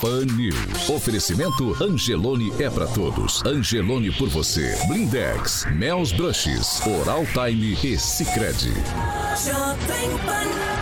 Pan News. Oferecimento Angelone é para todos. Angelone por você. Blindex, Mel's Brushes, Oral Time e Sicredi. Jovem Pan.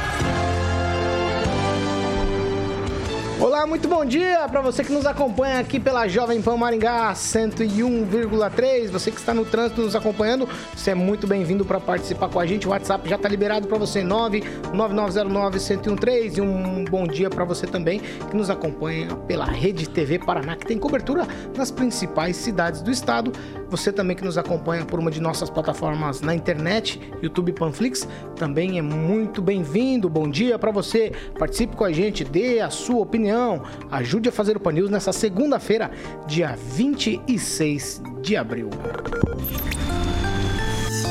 Olá, muito bom dia para você que nos acompanha aqui pela Jovem Pan Maringá 101,3. Você que está no trânsito nos acompanhando, você é muito bem-vindo para participar com a gente. O WhatsApp já está liberado para você 99909-1013 e um bom dia para você também que nos acompanha pela Rede TV Paraná, que tem cobertura nas principais cidades do estado. Você também que nos acompanha por uma de nossas plataformas na internet, YouTube Panflix, também é muito bem-vindo. Bom dia para você. Participe com a gente, dê a sua opinião. Ajude a fazer o Pan News nessa segunda-feira, dia 26 de abril.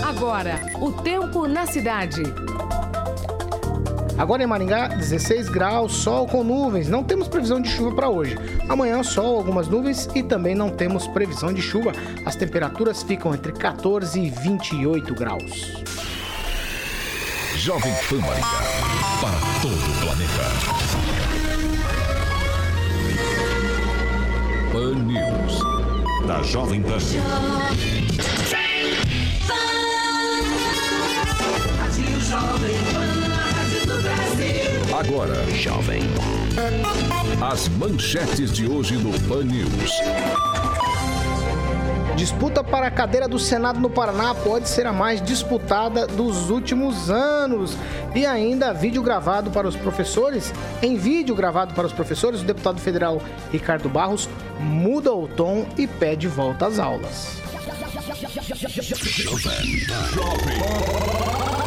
Agora, o tempo na cidade. Agora em Maringá, 16 graus, sol com nuvens. Não temos previsão de chuva para hoje. Amanhã, sol, algumas nuvens e também não temos previsão de chuva. As temperaturas ficam entre 14 e 28 graus. Jovem Pan Maringá, para todo o planeta. Pan News. Da Jovem Pan. Agora, Jovem. As manchetes de hoje no Pan News. Disputa para a cadeira do Senado no Paraná pode ser a mais disputada dos últimos anos. E ainda vídeo gravado para os professores. Em vídeo gravado para os professores, o deputado federal Ricardo Barros muda o tom e pede volta às aulas. Jovem Pan,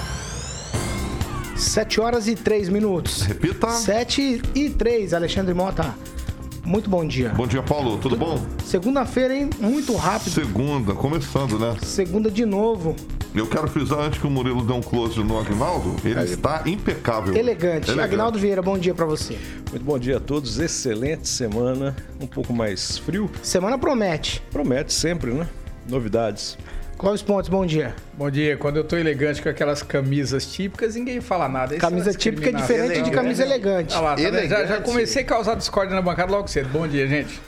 7 horas e 3 minutos. Repita. 7 e 3, Alexandre Mota. Muito bom dia. Bom dia, Paulo. Tudo bom? Segunda-feira, hein? Muito rápido. Segunda, começando, né? Segunda de novo. Eu quero frisar antes que o Murilo dê um close no Agnaldo, ele Aí. está impecável. Elegante. Elegante. Agnaldo Vieira, bom dia para você. Muito bom dia a todos. Excelente semana. Um pouco mais frio. Semana promete. Promete sempre, né? Novidades. Clóvis Pontes, bom dia. Bom dia. Quando eu tô elegante com aquelas camisas típicas, ninguém fala nada. Esse camisa típica é diferente de camisa elegante. Ah lá, tá elegante. Já, já, comecei a causar discórdia na bancada logo cedo. Bom dia, gente.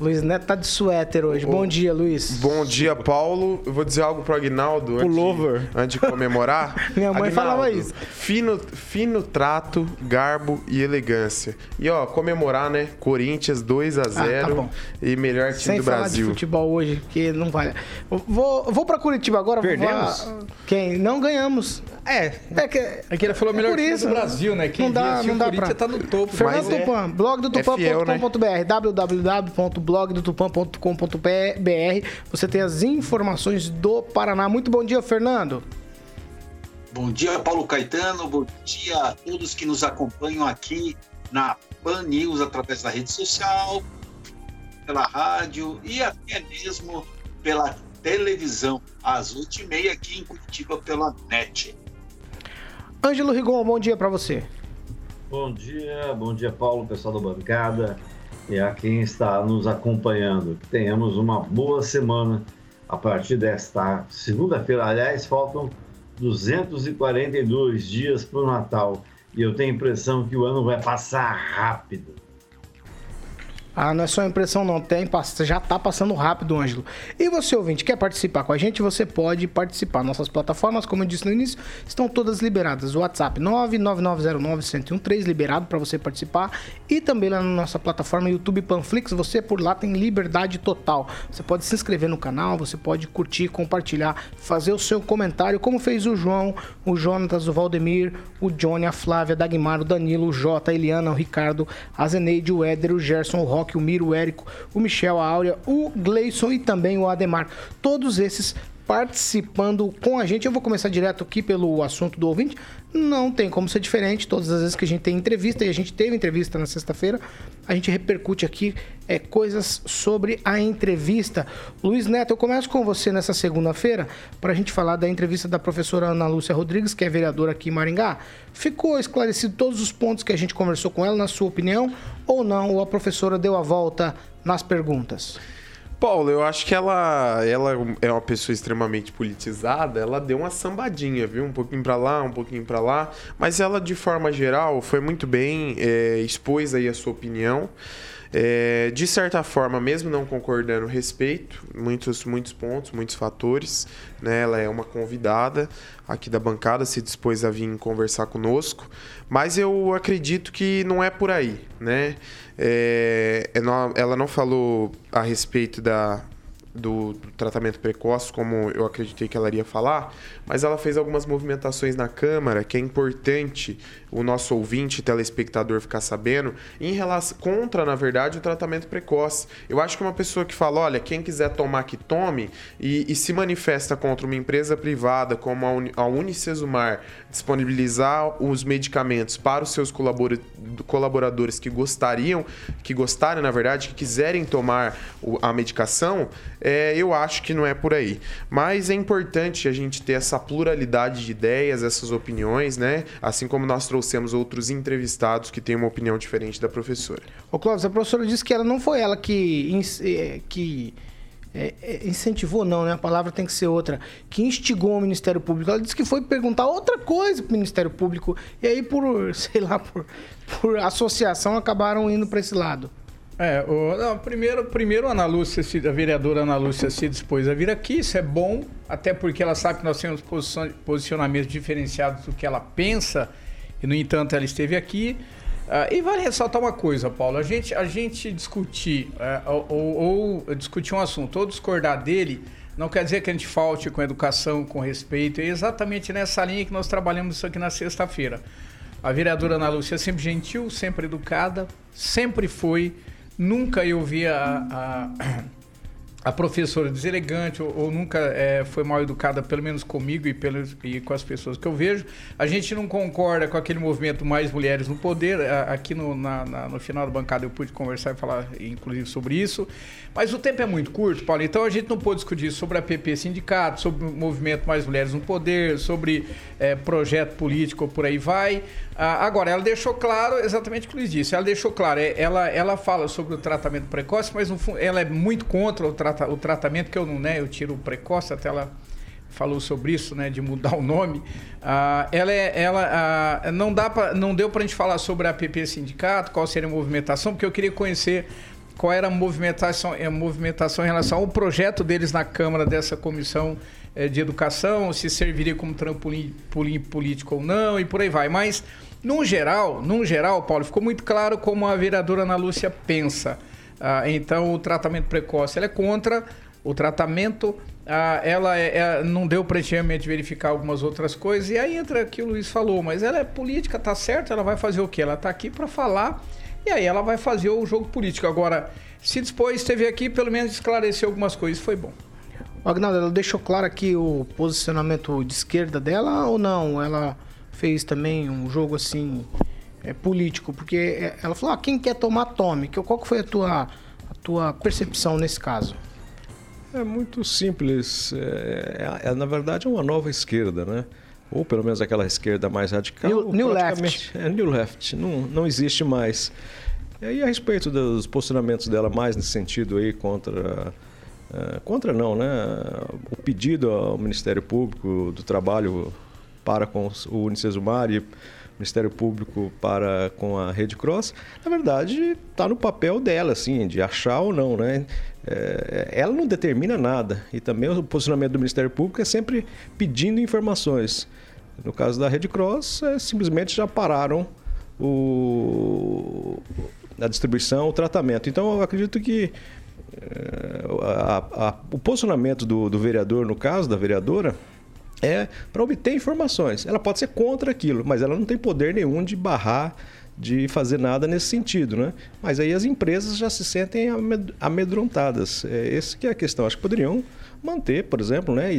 Luiz Neto tá de suéter hoje. Bom dia, Luiz. Bom dia, Paulo. Eu vou dizer algo pro Agnaldo Pullover. Antes, antes de comemorar. Minha mãe Aguinaldo, falava isso. Fino, fino trato, garbo e elegância. E ó, comemorar, né? Corinthians 2 a 0 ah, tá e melhor time Sem do Brasil. Sem falar de futebol hoje, porque não vale. Vou, vou para Curitiba agora. Perdemos? Vou... Quem? Não ganhamos. É. É que, é que ele falou melhor time do Brasil, né? Quem não dá, não dá pra... tá no topo. Fernando é, Tupan, blog do tupan.com.br, é www.blogdotupan.com.br. Você tem as informações do Paraná. Muito bom dia, Fernando. Bom dia, Paulo Caetano. Bom dia a todos que nos acompanham aqui na Pan News através da rede social, pela rádio e até mesmo pela televisão, às 8h30 aqui em Curitiba pela NET. Ângelo Rigon, bom dia para você. Bom dia, bom dia, Paulo, pessoal da bancada e a quem está nos acompanhando. Tenhamos uma boa semana a partir desta segunda-feira. Aliás, faltam 242 dias para o Natal e eu tenho a impressão que o ano vai passar rápido. Ah, não é só impressão não, tem, já está passando rápido, Ângelo. E você, ouvinte, quer participar com a gente? Você pode participar. Nossas plataformas, como eu disse no início, estão todas liberadas. WhatsApp 99909-1013, liberado para você participar. E também lá na nossa plataforma YouTube Panflix, você por lá tem liberdade total. Você pode se inscrever no canal, você pode curtir, compartilhar, fazer o seu comentário, como fez o João, o Jonatas, o Valdemir, o Johnny, a Flávia, Dagmar, o Danilo, o Jota, a Eliana, o Ricardo, a Zeneide, o Éder, o Gerson, o Rock, o Miro, o Érico, o Michel, a Áurea, o Gleison e também o Ademar. Todos esses participando com a gente. Eu vou começar direto aqui pelo assunto do ouvinte. Não tem como ser diferente. Todas as vezes que a gente tem entrevista, e a gente teve entrevista na sexta-feira, a gente repercute aqui é, coisas sobre a entrevista. Luiz Neto, eu começo com você nessa segunda-feira para a gente falar da entrevista da professora Ana Lúcia Rodrigues, que é vereadora aqui em Maringá. Ficou esclarecido todos os pontos que a gente conversou com ela, na sua opinião, ou não? Ou a professora deu a volta nas perguntas? Paulo, eu acho que ela, ela é uma pessoa extremamente politizada. Ela deu uma sambadinha, viu? Um pouquinho para lá, um pouquinho para lá. Mas ela, de forma geral, foi muito bem, é, expôs aí a sua opinião. É, de certa forma, mesmo não concordando, respeito muitos, muitos pontos, muitos fatores. Né? Ela é uma convidada aqui da bancada, se dispôs a vir conversar conosco. Mas eu acredito que não é por aí. Né? É, é ela não falou a respeito da, do, do, tratamento precoce, como eu acreditei que ela iria falar, mas ela fez algumas movimentações na Câmara que é importante o nosso ouvinte, telespectador, ficar sabendo, em relação contra, na verdade, o tratamento precoce. Eu acho que uma pessoa que fala, olha, quem quiser tomar que tome, e, e se manifesta contra uma empresa privada como a, Uni, a Unicesumar disponibilizar os medicamentos para os seus colaboradores que gostariam, que gostarem, na verdade, que quiserem tomar a medicação, é, eu acho que não é por aí. Mas é importante a gente ter essa pluralidade de ideias, essas opiniões, né? Assim como nós trouxemos outros entrevistados que têm uma opinião diferente da professora. Ô Clóvis, a professora disse que ela não foi ela que, eh, que é, é, incentivou não, né? A palavra tem que ser outra. Que instigou o Ministério Público. Ela disse que foi perguntar outra coisa para o Ministério Público. E aí, por, sei lá, por, por associação, acabaram indo para esse lado. É, o, não, primeiro, primeiro a Ana Lúcia, a vereadora Ana Lúcia se dispôs a vir aqui, isso é bom, até porque ela sabe que nós temos posicionamentos diferenciados do que ela pensa, e no entanto ela esteve aqui. Uh, e vale ressaltar uma coisa, Paulo, a gente, a gente discutir uh, ou, ou, discutir um assunto ou discordar dele, não quer dizer que a gente falte com educação, com respeito, é exatamente nessa linha que nós trabalhamos isso aqui na sexta-feira. A vereadora Ana Lúcia é sempre gentil, sempre educada, sempre foi Nunca eu vi a, a, a professora deselegante ou, ou nunca é, foi mal educada, pelo menos comigo e, pelos, e com as pessoas que eu vejo. A gente não concorda com aquele movimento Mais Mulheres no Poder. Aqui no, na, na, no final da bancada eu pude conversar e falar, inclusive, sobre isso. Mas o tempo é muito curto, Paulo, então a gente não pôde discutir sobre a PP Sindicato, sobre o movimento Mais Mulheres no Poder, sobre é, projeto político, por aí vai. Ah, agora, ela deixou claro exatamente o que Luiz disse. Ela deixou claro, é, ela, ela fala sobre o tratamento precoce, mas fundo, ela é muito contra o, trata, o tratamento, que eu não, né, eu tiro o precoce, até ela falou sobre isso, né, de mudar o nome. Ah, ela é, ela ah, não dá pra, não deu para a gente falar sobre a PP Sindicato, qual seria a movimentação, porque eu queria conhecer qual era a movimentação, a movimentação em relação ao projeto deles na Câmara dessa comissão eh, de educação, se serviria como trampolim político ou não e por aí vai. Mas, no geral, no geral, Paulo, ficou muito claro como a vereadora Ana Lúcia pensa. Ah, então, o tratamento precoce ela é contra o tratamento. Ah, ela é, é, não deu para realmente verificar algumas outras coisas. E aí entra que o Luiz falou, mas ela é política, tá certo? Ela vai fazer o quê? Ela tá aqui para falar e aí ela vai fazer o jogo político. Agora, se dispôs, esteve aqui, pelo menos esclareceu algumas coisas, foi bom. Agnaldo, ela deixou claro aqui o posicionamento de esquerda dela ou não? Ela fez também um jogo assim é, político, porque é, ela falou: ah, quem quer tomar, tome. Qual que foi a tua, a tua percepção nesse caso? É muito simples. É, é, é, na verdade, é uma nova esquerda, né? ou pelo menos aquela esquerda mais radical. New, new left. É, new left, não, não existe mais. E a respeito dos posicionamentos dela mais nesse sentido aí contra Uh, contra não, né? O pedido ao Ministério Público do Trabalho para com o Unicesumar e Ministério Público para com a Rede Cross, na verdade está no papel dela, assim, de achar ou não, né? É, ela não determina nada e também o posicionamento do Ministério Público é sempre pedindo informações. No caso da Rede Cross, é, simplesmente já pararam o, a distribuição, o tratamento. Então, eu acredito que é, a, a, o posicionamento do, do vereador, no caso da vereadora, é para obter informações. Ela pode ser contra aquilo, mas ela não tem poder nenhum de barrar, de fazer nada nesse sentido, né? Mas aí as empresas já se sentem amedrontadas. É essa que é a questão. Acho que poderiam manter, por exemplo, né? E,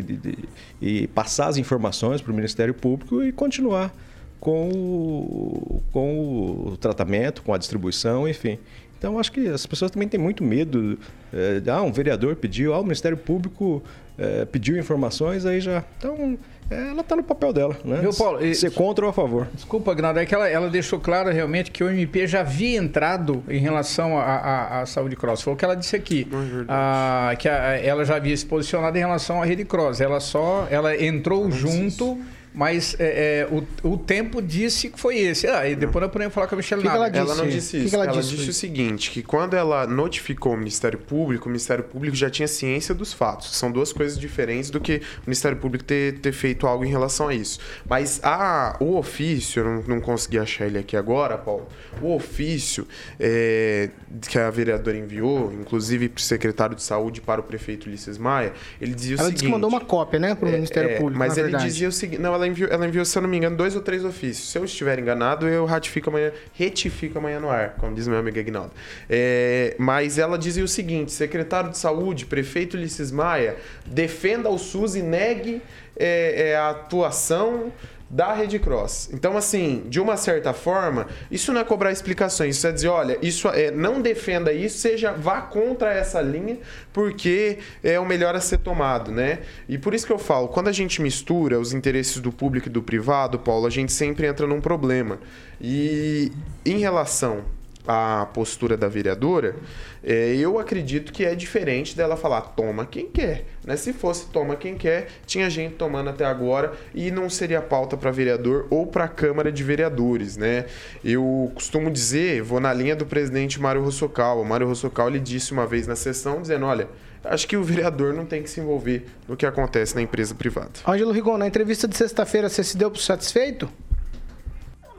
e, e passar as informações para o Ministério Público e continuar com o, com o tratamento, com a distribuição, enfim. Então, acho que as pessoas também têm muito medo. É, ah, um vereador pediu, ah, o Ministério Público é, pediu informações, aí já. Então, é, ela está no papel dela, né? Viu, Paulo? E... Ser contra ou a favor. Desculpa, Gnaldo, é que ela, ela deixou claro realmente que o MP já havia entrado em relação à saúde cross. Foi o que ela disse aqui. É ah, que a, ela já havia se posicionado em relação à rede cross. Ela só ela entrou junto. Mas é, é, o, o tempo disse que foi esse. Ah, e depois eu podemos falar com a Michelle que ela, disse? ela não disse isso. Que que ela, ela disse, disse o seguinte, que quando ela notificou o Ministério Público, o Ministério Público já tinha ciência dos fatos. São duas coisas diferentes do que o Ministério Público ter, ter feito algo em relação a isso. Mas a, o ofício, eu não, não consegui achar ele aqui agora, Paulo, o ofício é, que a vereadora enviou, inclusive para o secretário de saúde para o prefeito Ulisses Maia, ele dizia ela o seguinte... Ela disse que mandou uma cópia, né, para o é, Ministério é, Público, Mas ele verdade. dizia o seguinte... Não, ela enviou, ela enviou, se eu não me engano, dois ou três ofícios. Se eu estiver enganado, eu ratifico amanhã, retifico amanhã no ar, como diz meu amigo Aguinaldo. É, mas ela dizia o seguinte: secretário de saúde, prefeito Ulisses Maia, defenda o SUS e negue é, é, a atuação da Rede Cross. Então, assim, de uma certa forma, isso não é cobrar explicações, isso é dizer, olha, isso é, não defenda isso, seja vá contra essa linha, porque é o melhor a ser tomado, né? E por isso que eu falo, quando a gente mistura os interesses do público e do privado, Paulo, a gente sempre entra num problema. E em relação à postura da vereadora, é, eu acredito que é diferente dela falar toma quem quer. Né? Se fosse toma quem quer, tinha gente tomando até agora e não seria pauta para vereador ou para a Câmara de Vereadores. Né? Eu costumo dizer, vou na linha do presidente Mário Rossocal. O Mário Rossocal disse uma vez na sessão, dizendo: olha. Acho que o vereador não tem que se envolver no que acontece na empresa privada. Ângelo Rigon, na entrevista de sexta-feira, você se deu por satisfeito?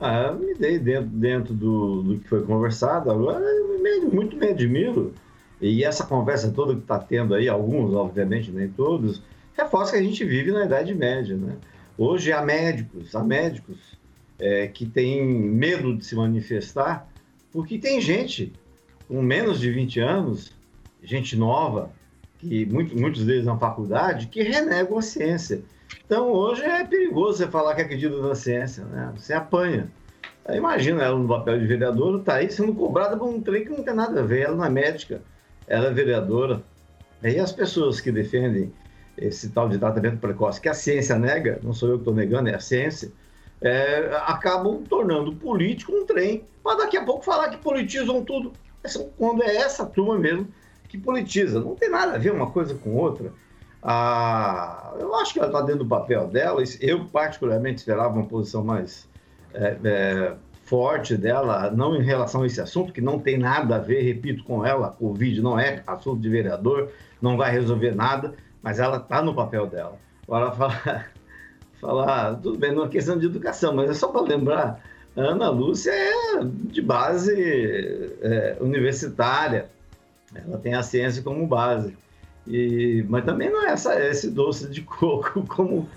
Ah, me dei dentro, dentro do, do que foi conversado. Agora, muito me admiro. E essa conversa toda que está tendo aí, alguns, obviamente, nem todos, reforça que a gente vive na Idade Média. Né? Hoje há médicos, há médicos é, que têm medo de se manifestar, porque tem gente com menos de 20 anos, gente nova, que muito, muitos deles na faculdade, que renegam a ciência. Então, hoje é perigoso você falar que acredita na ciência, né? Você apanha. Aí, imagina ela no papel de vereadora, tá aí sendo cobrada por um trem que não tem nada a ver. Ela não é médica, ela é vereadora. Aí as pessoas que defendem esse tal de tratamento precoce, que a ciência nega, não sou eu que estou negando, é a ciência, é, acabam tornando político um trem, para daqui a pouco falar que politizam tudo. Quando é essa turma mesmo que politiza. Não tem nada a ver uma coisa com outra. Ah, eu acho que ela está dentro do papel dela. Eu, particularmente, esperava uma posição mais é, é, forte dela, não em relação a esse assunto, que não tem nada a ver, repito, com ela. Covid não é assunto de vereador, não vai resolver nada, mas ela está no papel dela. Agora, falar, tudo bem, não é questão de educação, mas é só para lembrar: a Ana Lúcia é de base é, universitária, ela tem a ciência como base. E, mas também não é essa, esse doce de coco como,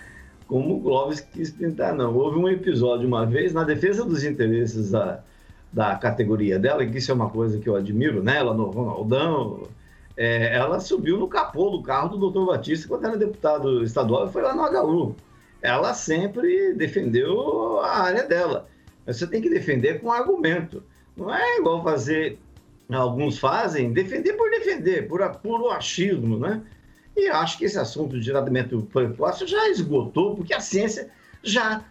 como o Clóvis quis pintar, não. Houve um episódio uma vez na defesa dos interesses da, da categoria dela, que isso é uma coisa que eu admiro nela, no Ronaldão. É, ela subiu no capô do carro do doutor Batista quando era deputado estadual e foi lá no HU. Ela sempre defendeu a área dela. Mas você tem que defender com argumento. Não é igual fazer alguns fazem, defender por defender, por puro achismo, né? E acho que esse assunto de tratamento precoce já esgotou, porque a ciência já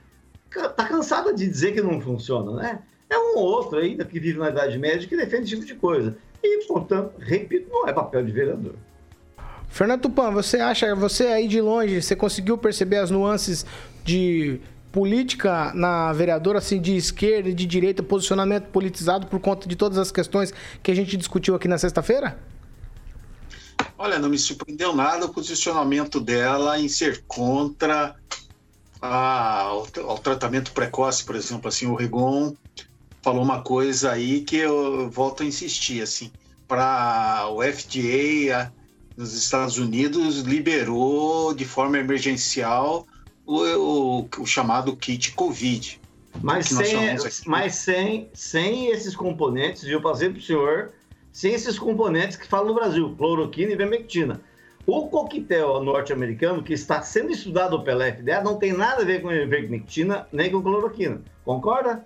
está cansada de dizer que não funciona, né? É um ou outro ainda que vive na Idade Média que defende esse tipo de coisa. E, portanto, repito, não é papel de vereador. Fernando Tupan, você acha, você aí de longe, você conseguiu perceber as nuances de política na vereadora, assim, de esquerda e de direita, posicionamento politizado por conta de todas as questões que a gente discutiu aqui na sexta-feira? Olha, não me surpreendeu nada o posicionamento dela em ser contra a, tratamento precoce, por exemplo, assim, o Rigon falou uma coisa aí que eu volto a insistir, assim, para o FDA a, nos Estados Unidos liberou de forma emergencial o, o, o chamado kit COVID. Mas, sem, mas sem, sem esses componentes, eu passei para o senhor, sem esses componentes que falam no Brasil, cloroquina e vermectina. O coquetel norte-americano, que está sendo estudado pela FDA, não tem nada a ver com vermectina nem com cloroquina. Concorda?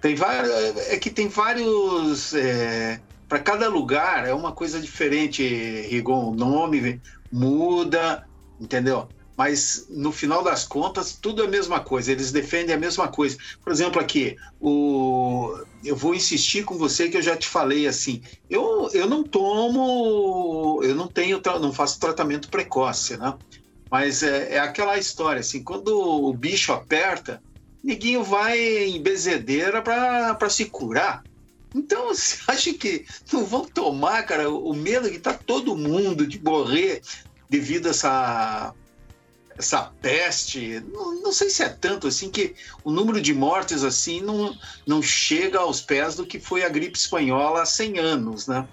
Tem vários. É que tem vários. É, Para cada lugar é uma coisa diferente, Rigon. O nome muda, entendeu? Mas no final das contas tudo é a mesma coisa, eles defendem a mesma coisa. Por exemplo, aqui, o... eu vou insistir com você que eu já te falei assim, eu, eu não tomo, eu não tenho, não faço tratamento precoce, né? Mas é, é aquela história, assim, quando o bicho aperta, neguinho vai em bezedeira para se curar. Então, você acha que não vão tomar, cara, o medo que tá todo mundo de morrer devido a essa essa peste, não, não, sei se é tanto assim que o número de mortes assim não, não chega aos pés do que foi a gripe espanhola há 100 anos, né?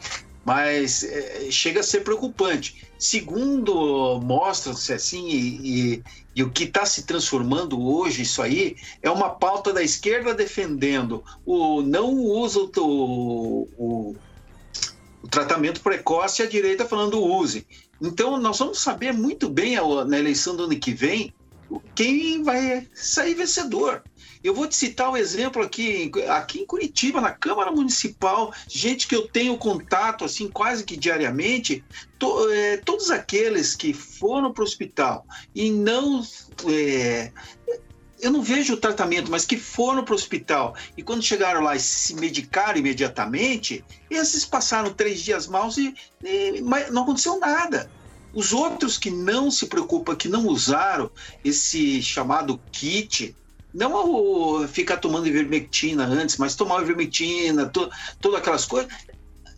Mas é, chega a ser preocupante. Segundo mostra-se assim, e, e, e, o que está se transformando hoje, isso aí, é uma pauta da esquerda defendendo o não uso do o, o tratamento precoce e a direita falando use. Então, nós vamos saber muito bem na eleição do ano que vem quem vai sair vencedor. Eu vou te citar um exemplo aqui, aqui em Curitiba, na Câmara Municipal, gente que eu tenho contato assim quase que diariamente, to, é, todos aqueles que foram para o hospital e não é, eu não vejo o tratamento, mas que foram para o hospital e quando chegaram lá e se medicaram imediatamente, esses passaram três dias maus e, e não aconteceu nada. Os outros que não se preocupam, que não usaram esse chamado kit, não ficar tomando ivermectina antes, mas tomar ivermectina, to, todas aquelas coisas,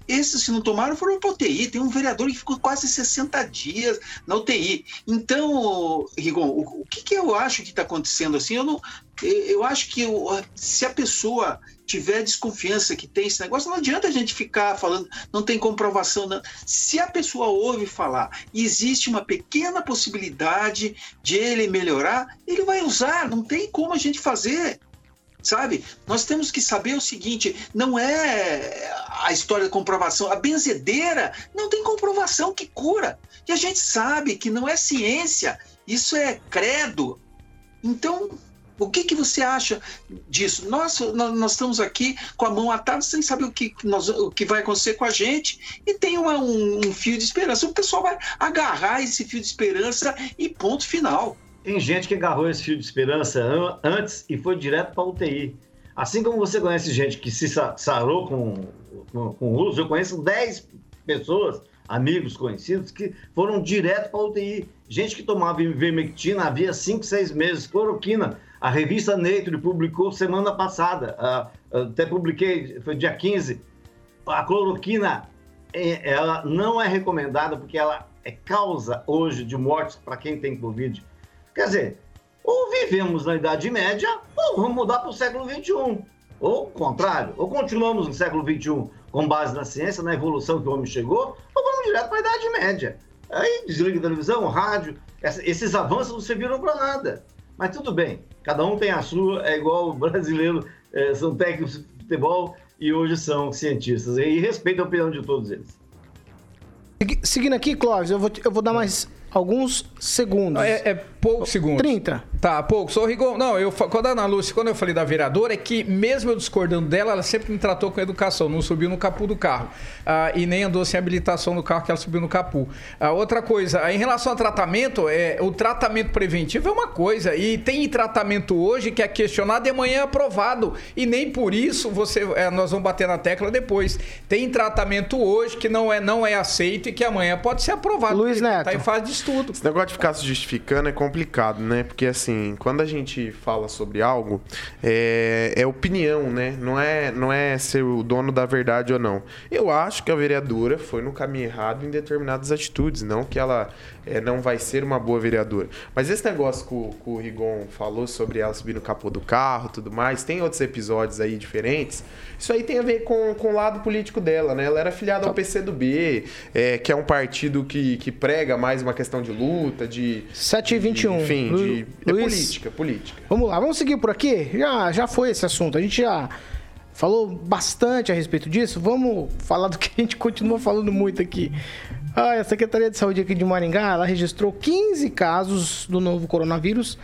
esses que não tomaram foram para UTI. Tem um vereador que ficou quase 60 dias na UTI. Então, Rigon, o, o que, que, eu acho que está acontecendo assim? Eu, não, eu acho que eu, se a pessoa tiver desconfiança que tem esse negócio, não adianta a gente ficar falando, não tem comprovação. Não. Se a pessoa ouve falar e existe uma pequena possibilidade de ele melhorar, ele vai usar, não tem como a gente fazer sabe? Nós temos que saber o seguinte: não é a história da comprovação. A benzedeira não tem comprovação que cura. E a gente sabe que não é ciência, isso é credo. Então, o que, que você acha disso? Nós, nós estamos aqui com a mão atada sem saber o que, nós, o que vai acontecer com a gente e tem uma, um, um fio de esperança. O pessoal vai agarrar esse fio de esperança e ponto final. Tem gente que agarrou esse fio de esperança antes e foi direto para UTI. Assim como você conhece gente que se sarou com, com, com o uso, eu conheço 10 pessoas, amigos conhecidos, que foram direto para UTI. Gente que tomava ivermectina havia 5, 6 meses, cloroquina. A revista Nature publicou semana passada, até publiquei, foi dia 15. A cloroquina, é, ela não é recomendada porque ela é causa hoje de mortes para quem tem Covid. Quer dizer, ou vivemos na Idade Média, ou vamos mudar para o século XXI. Ou o contrário, ou continuamos no século XXI com base na ciência, na evolução que o homem chegou, ou vamos direto para a Idade Média. Aí desliga a televisão, rádio, esses avanços não serviram para nada. Mas tudo bem, cada um tem a sua, é igual o brasileiro, é, são técnicos de futebol e hoje são cientistas. E respeito a opinião de todos eles. Seguindo aqui, Clóvis, eu vou, eu vou dar mais alguns segundos. É, é poucos segundos. 30. Tá, pouco. Sou Rigon. Não, eu, quando a Ana Lúcia, quando eu falei da vereadora, é que mesmo eu discordando dela, ela sempre me tratou com educação, não subiu no capu do carro. Ah, e nem andou sem habilitação no carro que ela subiu no capu. Ah, outra coisa, em relação ao tratamento, é, o tratamento preventivo é uma coisa. E tem tratamento hoje que é questionado e amanhã é aprovado. E nem por isso você, é, nós vamos bater na tecla depois. Tem tratamento hoje que não é, não é aceito e que amanhã pode ser aprovado. Luiz Neto. Tá em fase de estudo. Esse negócio de ficar se justificando é complicado, né? Porque assim, quando a gente fala sobre algo, é, é opinião, né? Não é, não é ser o dono da verdade ou não. Eu acho que a vereadora foi no caminho errado em determinadas atitudes, não que ela é, não vai ser uma boa vereadora. Mas esse negócio que o, que o Rigon falou sobre ela subir no capô do carro tudo mais, tem outros episódios aí diferentes. Isso aí tem a ver com, com o lado político dela, né? Ela era filiada ao PCdoB, é, que é um partido que, que prega mais uma questão de luta, de. 7 e 21. De, enfim, Lu, de, é Luiz, política, política. Vamos lá, vamos seguir por aqui? Já, já foi esse assunto. A gente já falou bastante a respeito disso. Vamos falar do que a gente continua falando muito aqui. Ah, a Secretaria de Saúde aqui de Maringá, ela registrou 15 casos do novo coronavírus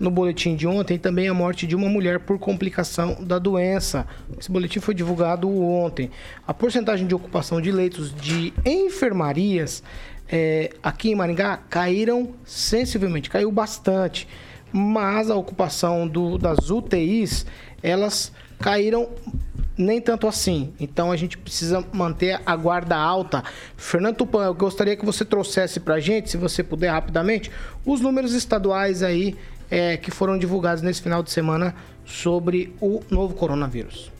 no boletim de ontem também a morte de uma mulher por complicação da doença. Esse boletim foi divulgado ontem. A porcentagem de ocupação de leitos de enfermarias é, aqui em Maringá caíram sensivelmente, caiu bastante. Mas a ocupação do, das UTIs, elas caíram nem tanto assim. Então a gente precisa manter a guarda alta. Fernando Tupan, eu gostaria que você trouxesse para a gente, se você puder rapidamente, os números estaduais aí é, que foram divulgados nesse final de semana sobre o novo coronavírus.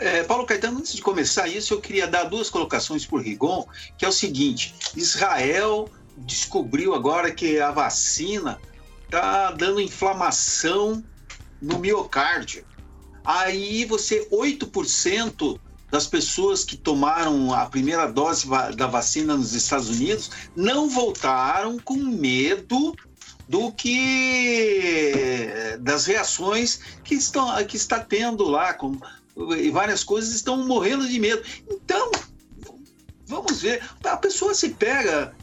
É, Paulo Caetano, antes de começar isso, eu queria dar duas colocações por Rigon, que é o seguinte: Israel descobriu agora que a vacina está dando inflamação no miocárdio. Aí você, 8% das pessoas que tomaram a primeira dose da vacina nos Estados Unidos não voltaram com medo do que das reações que estão que está tendo lá com e várias coisas estão morrendo de medo. Então, vamos ver, a pessoa se pega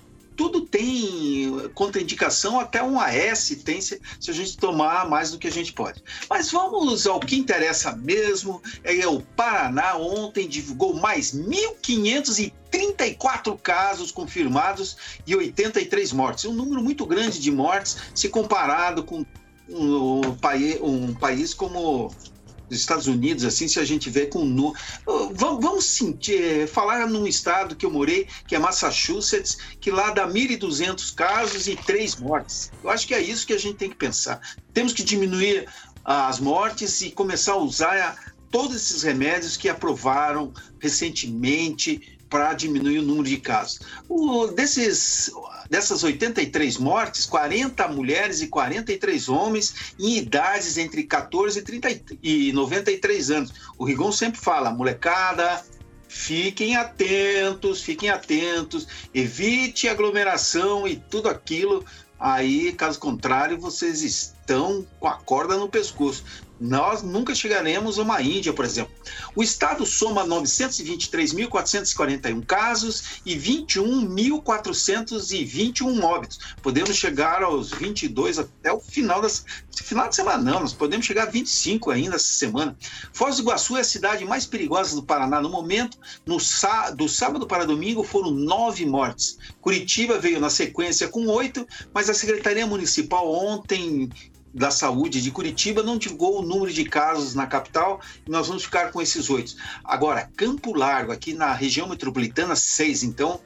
tudo tem contraindicação, até um AS tem se, se, a gente tomar mais do que a gente pode. Mas vamos ao que interessa mesmo. É o Paraná ontem divulgou mais 1.534 casos confirmados e 83 mortes. Um número muito grande de mortes se comparado com um, um, um país como Estados Unidos, assim, se a gente vê com nu. Vamos sentir, eh, falar num estado que eu morei, que é Massachusetts, que lá dá 1.200 casos e três mortes. Eu acho que é isso que a gente tem que pensar. Temos que diminuir as mortes e começar a usar todos esses remédios que aprovaram recentemente para diminuir o número de casos. O, desses, dessas 83 mortes, 40 mulheres e 43 homens em idades entre 14 e, 30, e 93 anos. O Rigon sempre fala, molecada, fiquem atentos, fiquem atentos, evite aglomeração e tudo aquilo. Aí, caso contrário, vocês estão com a corda no pescoço nós nunca chegaremos a uma Índia, por exemplo. O estado soma 923.441 casos e 21.421 óbitos. Podemos chegar aos 22 até o final das final de semana não, nós podemos chegar a 25 ainda essa semana. Foz do Iguaçu é a cidade mais perigosa do Paraná no momento. No do sábado para domingo foram nove mortes. Curitiba veio na sequência com oito, mas a Secretaria Municipal ontem da Saúde de Curitiba não divulgou o número de casos na capital e nós vamos ficar com esses oito. Agora, Campo Largo, aqui na região metropolitana, seis. Então,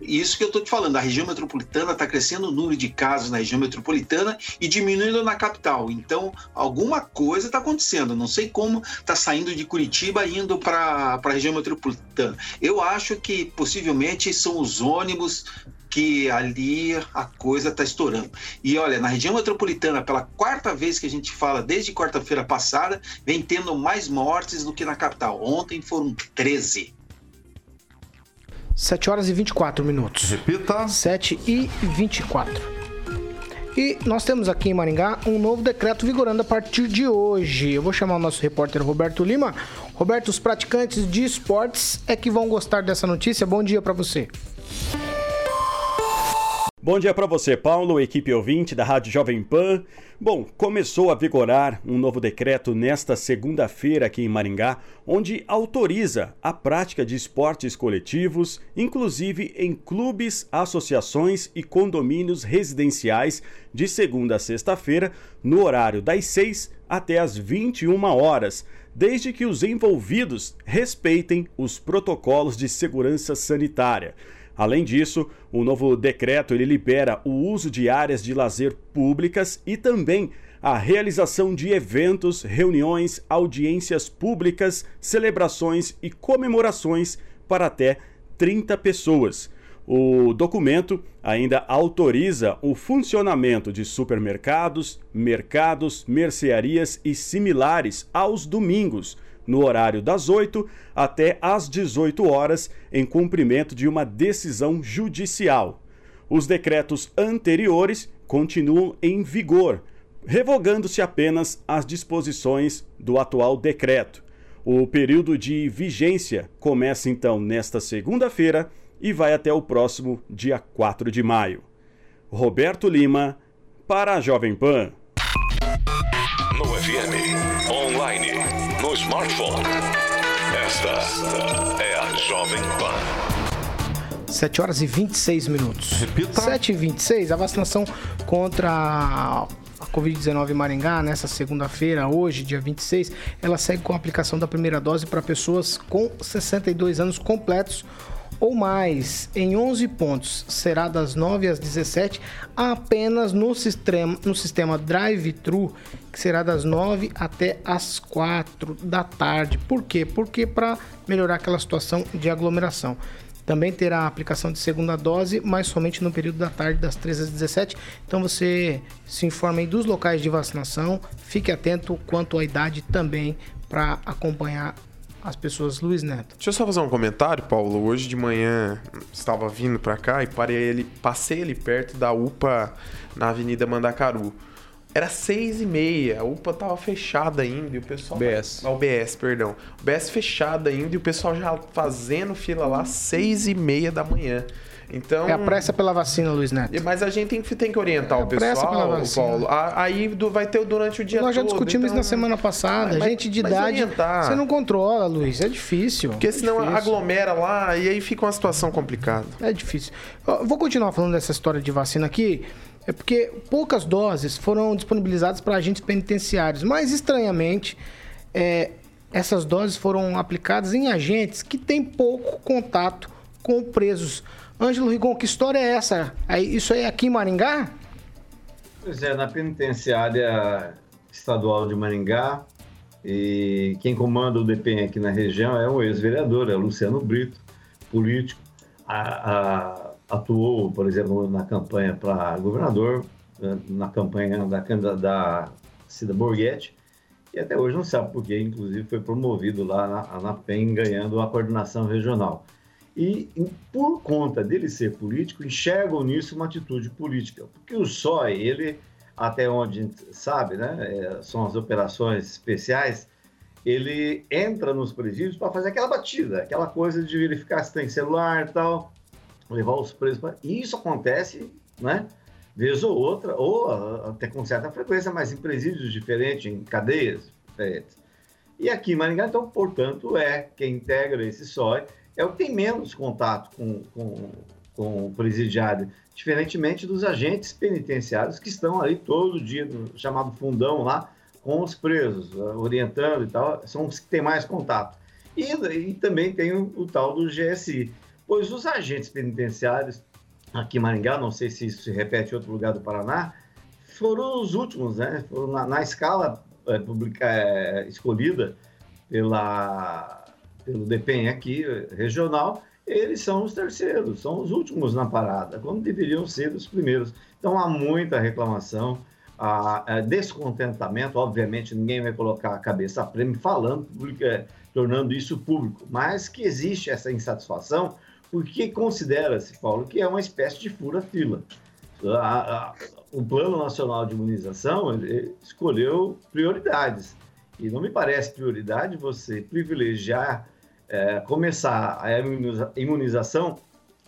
isso que eu estou te falando, a região metropolitana está crescendo o número de casos na região metropolitana e diminuindo na capital. Então, alguma coisa está acontecendo. Não sei como está saindo de Curitiba indo para a região metropolitana. Eu acho que possivelmente são os ônibus que ali a coisa está estourando. E olha, na região metropolitana, pela quarta vez que a gente fala desde quarta-feira passada, vem tendo mais mortes do que na capital. Ontem foram 13. 7 horas e 24 minutos. Repita. 7 e 24. E nós temos aqui em Maringá um novo decreto vigorando a partir de hoje. Eu vou chamar o nosso repórter Roberto Lima. Roberto, os praticantes de esportes é que vão gostar dessa notícia. Bom dia para você. Bom dia para você, Paulo, equipe ouvinte da Rádio Jovem Pan. Bom, começou a vigorar um novo decreto nesta segunda-feira aqui em Maringá, onde autoriza a prática de esportes coletivos, inclusive em clubes, associações e condomínios residenciais, de segunda a sexta-feira, no horário das 6 até as 21 horas, desde que os envolvidos respeitem os protocolos de segurança sanitária. Além disso, o novo decreto ele libera o uso de áreas de lazer públicas e também a realização de eventos, reuniões, audiências públicas, celebrações e comemorações para até 30 pessoas. O documento ainda autoriza o funcionamento de supermercados, mercados, mercearias e similares aos domingos no horário das 8 até às 18 horas, em cumprimento de uma decisão judicial. Os decretos anteriores continuam em vigor, revogando-se apenas as disposições do atual decreto. O período de vigência começa então nesta segunda-feira e vai até o próximo dia 4 de maio. Roberto Lima, para a Jovem Pan. No FM, online no smartphone. Esta é a Jovem Pan. 7 horas e 26 minutos. Repita. 7 e 26, a vacinação contra a Covid-19 em Maringá, nessa segunda-feira, hoje, dia 26, ela segue com a aplicação da primeira dose para pessoas com 62 anos completos ou mais em 11 pontos. Será das 9 às 17, apenas no sistema, no sistema drive-thru, que será das 9 até as 4 da tarde. Por quê? Porque para melhorar aquela situação de aglomeração. Também terá a aplicação de segunda dose, mas somente no período da tarde, das 13 às 17. Então você se informe aí dos locais de vacinação, fique atento quanto à idade também para acompanhar as pessoas. Luiz Neto. Deixa eu só fazer um comentário, Paulo. Hoje de manhã estava vindo pra cá e parei ele, passei ali perto da UPA na Avenida Mandacaru. Era seis e meia, a UPA tava fechada ainda e o pessoal... BS. A UBS, perdão. O BS fechada ainda e o pessoal já fazendo fila lá seis e meia da manhã. Então... É a pressa pela vacina, Luiz Neto. Mas a gente tem que, tem que orientar É o pressa pela pessoal, vacina. Paulo. A- Aí do- vai ter durante o dia Nós já todo, discutimos isso então- na semana passada. Mas- gente de idade, orientar. você não controla, Luiz. É difícil. Porque senão é difícil. aglomera lá e aí fica uma situação complicada. É difícil. Eu vou continuar falando dessa história de vacina aqui. É porque poucas doses foram disponibilizadas para agentes penitenciários, mas estranhamente, é, essas doses foram aplicadas em agentes que têm pouco contato com presos. Ângelo Rigon, que história é essa? Isso aí é aqui em Maringá? Pois é, na penitenciária estadual de Maringá, e quem comanda o DPEM aqui na região é um ex-vereador, é o Luciano Brito, político. A- a- atuou, por exemplo, na campanha para governador, né, na campanha da candidata da Cida Borghetti, e até hoje não sabe por quê, inclusive foi promovido lá na, na PEN, ganhando a coordenação regional. E, por conta dele ser político, enxergam nisso uma atitude política. Porque o SOI, ele, até onde a gente sabe, né, é, são as operações especiais, ele entra nos presídios para fazer aquela batida, aquela coisa de verificar se tem celular e tal, levar os presos. Pra... E isso acontece, né? Vez ou outra, ou ah, até com certa frequência, mas em presídios diferentes, em cadeias diferentes. E aqui em Maringá, então, portanto, é quem integra esse SOI, é o que tem menos contato com, com, com o presidiário, diferentemente dos agentes penitenciários que estão ali todo dia, no chamado fundão lá, com os presos, ah, orientando e tal, são os que têm mais contato. E, e também tem o, o tal do GSI, pois os agentes penitenciários aqui em Maringá, não sei se isso se repete em outro lugar do Paraná, foram os últimos, né? Foram na, na escala é, publica, é, escolhida pela, pelo DPEM aqui, eh, regional, eles são os terceiros, são os últimos na parada, quando deveriam ser os primeiros. Então há muita reclamação, há, há descontentamento, obviamente ninguém vai colocar a cabeça a prêmio falando, publica, tornando isso público, mas que existe essa insatisfação porque considera-se, Paulo, que é uma espécie de fura-fila. O Plano Nacional de Imunização escolheu prioridades. E não me parece prioridade você privilegiar, eh, começar a imuniza- imunização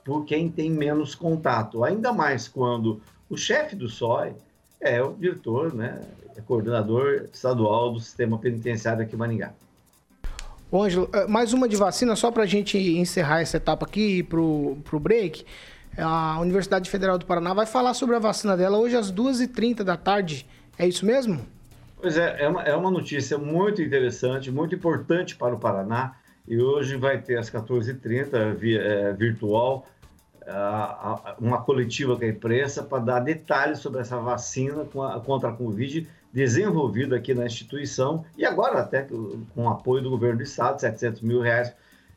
por quem tem menos contato. Ainda mais quando o chefe do SOI é o diretor, né, é coordenador estadual do sistema penitenciário aqui em Maringá. Ô, Ângelo, eh, mais uma de vacina, só para a gente encerrar essa etapa aqui para o break. A Universidade Federal do Paraná vai falar sobre a vacina dela hoje às 2h30 da tarde. É isso mesmo? Pois é, é uma, é uma notícia muito interessante, muito importante para o Paraná. E hoje vai ter às 14h30, via, é, virtual, a, a, uma coletiva com a imprensa para dar detalhes sobre essa vacina contra a Covid desenvolvida aqui na instituição e agora até com apoio do governo do estado, 700 mil reais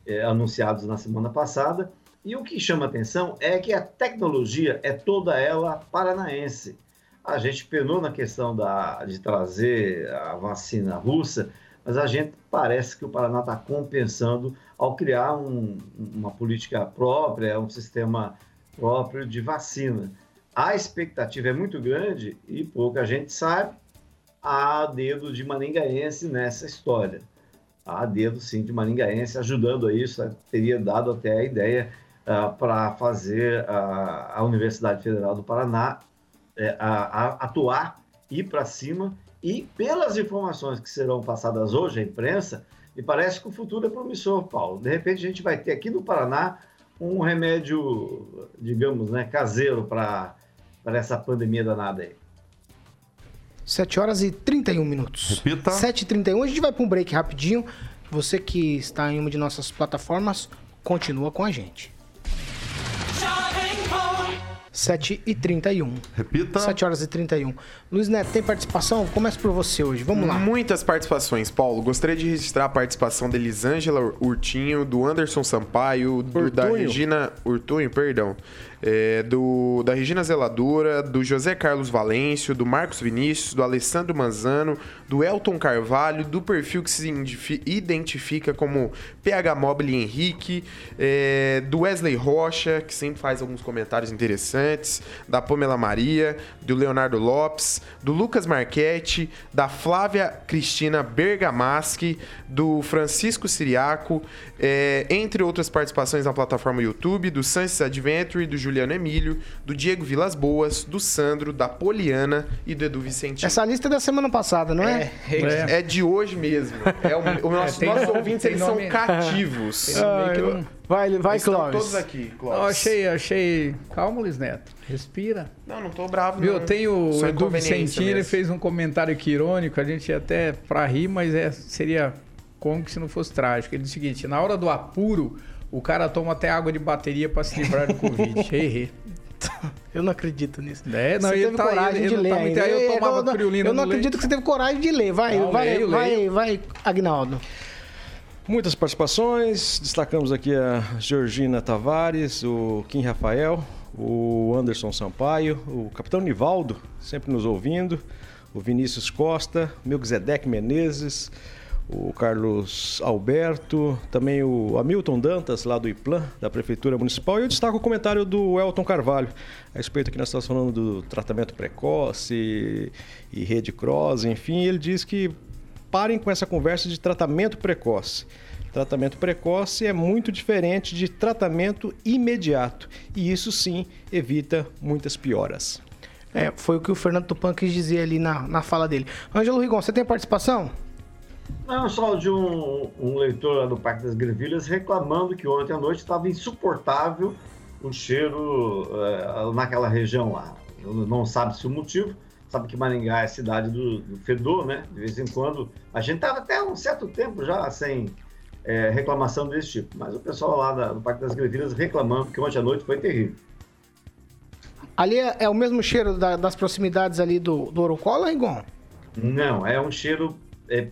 é, anunciados na semana passada. E o que chama atenção é que a tecnologia é toda ela paranaense. A gente penou na questão da, de trazer a vacina russa, mas a gente parece que o Paraná está compensando ao criar um, uma política própria, um sistema próprio de vacina. A expectativa é muito grande e pouca gente sabe. Há dedo de maningaense nessa história. Há dedo, sim, de maningaense ajudando a isso. Teria dado até a ideia uh, para fazer uh, a Universidade Federal do Paraná uh, atuar, ir para cima e pelas informações que serão passadas hoje à imprensa, me parece que o futuro é promissor, Paulo. De repente a gente vai ter aqui no Paraná um remédio, digamos, né, caseiro para essa pandemia danada aí. 7 horas e 31 minutos. Repita. 7 e 31 a gente vai para um break rapidinho. Você que está em uma de nossas plataformas, continua com a gente. 7 e 31. Repita. 7 horas e 31. Luiz Neto, tem participação? Começa por você hoje. Vamos lá. Muitas participações, Paulo. Gostaria de registrar a participação da Elisângela Urtinho, do Anderson Sampaio, do, da Regina Urtunho, perdão é, do, da Regina Zeladora, do José Carlos Valêncio, do Marcos Vinícius, do Alessandro Manzano, do Elton Carvalho, do perfil que se identifica como PH Mobile Henrique, é, do Wesley Rocha, que sempre faz alguns comentários interessantes, da Pamela Maria, do Leonardo Lopes, do Lucas Marchetti, da Flávia Cristina Bergamaschi, do Francisco Siriaco, é, entre outras participações na plataforma YouTube, do Sunset Adventure, do Juliano Emílio, do Diego Vilas Boas, do Sandro, da Poliana e do Edu Vicentino. Essa lista é da semana passada, não é? É, é, é de hoje mesmo. É o, o nosso, é, nossos ouvintes eles são cativos. Ah, vai, vai, Clóvis. todos aqui, Clóvis. achei, achei. Calma, Luiz Neto. Respira. Não, não tô bravo, Viu, não. tem o Edu Vicentino, ele fez um comentário aqui irônico, a gente até pra rir, mas é, seria cômico se não fosse trágico. Ele disse o seguinte: na hora do apuro, o cara toma até água de bateria para se livrar do Covid. Errei. Eu não acredito nisso. É, não, você teve tá, coragem ele, de ele ler. Tá muito, aí eu tomava eu, criolina Eu não acredito leite. que você teve coragem de ler. Vai, não, vai, leio, vai, leio. vai, Agnaldo. Muitas participações. Destacamos aqui a Georgina Tavares, o Kim Rafael, o Anderson Sampaio, o Capitão Nivaldo, sempre nos ouvindo, o Vinícius Costa, Melquisedeque Menezes, o Carlos Alberto, também o Hamilton Dantas, lá do IPLAN, da Prefeitura Municipal, e eu destaco o comentário do Elton Carvalho, a respeito que nós estamos falando do tratamento precoce e rede cross, enfim, ele diz que parem com essa conversa de tratamento precoce. Tratamento precoce é muito diferente de tratamento imediato, e isso sim evita muitas pioras. É, foi o que o Fernando Tupan quis dizer ali na, na fala dele. Ângelo Rigon, você tem participação? Não, só de um, um leitor lá do Parque das Grevilhas reclamando que ontem à noite estava insuportável o cheiro é, naquela região lá. Não sabe se o motivo, sabe que Maringá é cidade do, do fedor, né? De vez em quando. A gente estava até um certo tempo já sem é, reclamação desse tipo, mas o pessoal lá da, do Parque das Grevilhas reclamando que ontem à noite foi terrível. Ali é, é o mesmo cheiro da, das proximidades ali do, do Orocola, Rigon? Não, é um cheiro é,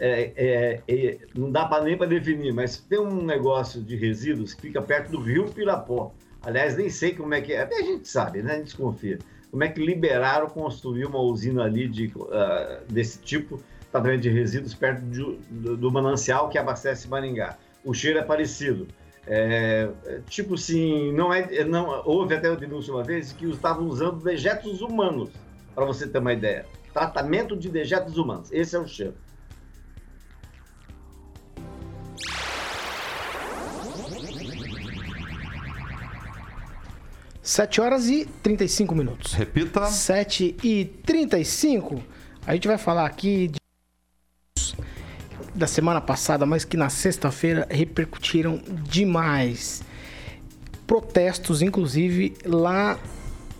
é, é, é, não dá para nem para definir, mas tem um negócio de resíduos que fica perto do rio Pirapó. Aliás, nem sei como é que é, a gente sabe, né? A gente desconfia. Como é que liberaram construir uma usina ali de, uh, desse tipo, tratamento de resíduos, perto de, do, do, manancial que abastece Maringá? O cheiro é parecido. É, tipo assim, não é, não, houve até uma denúncia uma vez que estavam usando dejetos humanos, para você ter uma ideia. Tratamento de dejetos humanos. Esse é o cheiro. 7 horas e 35 minutos. Repita. 7 e 35. A gente vai falar aqui de da semana passada, mas que na sexta-feira repercutiram demais. Protestos, inclusive, lá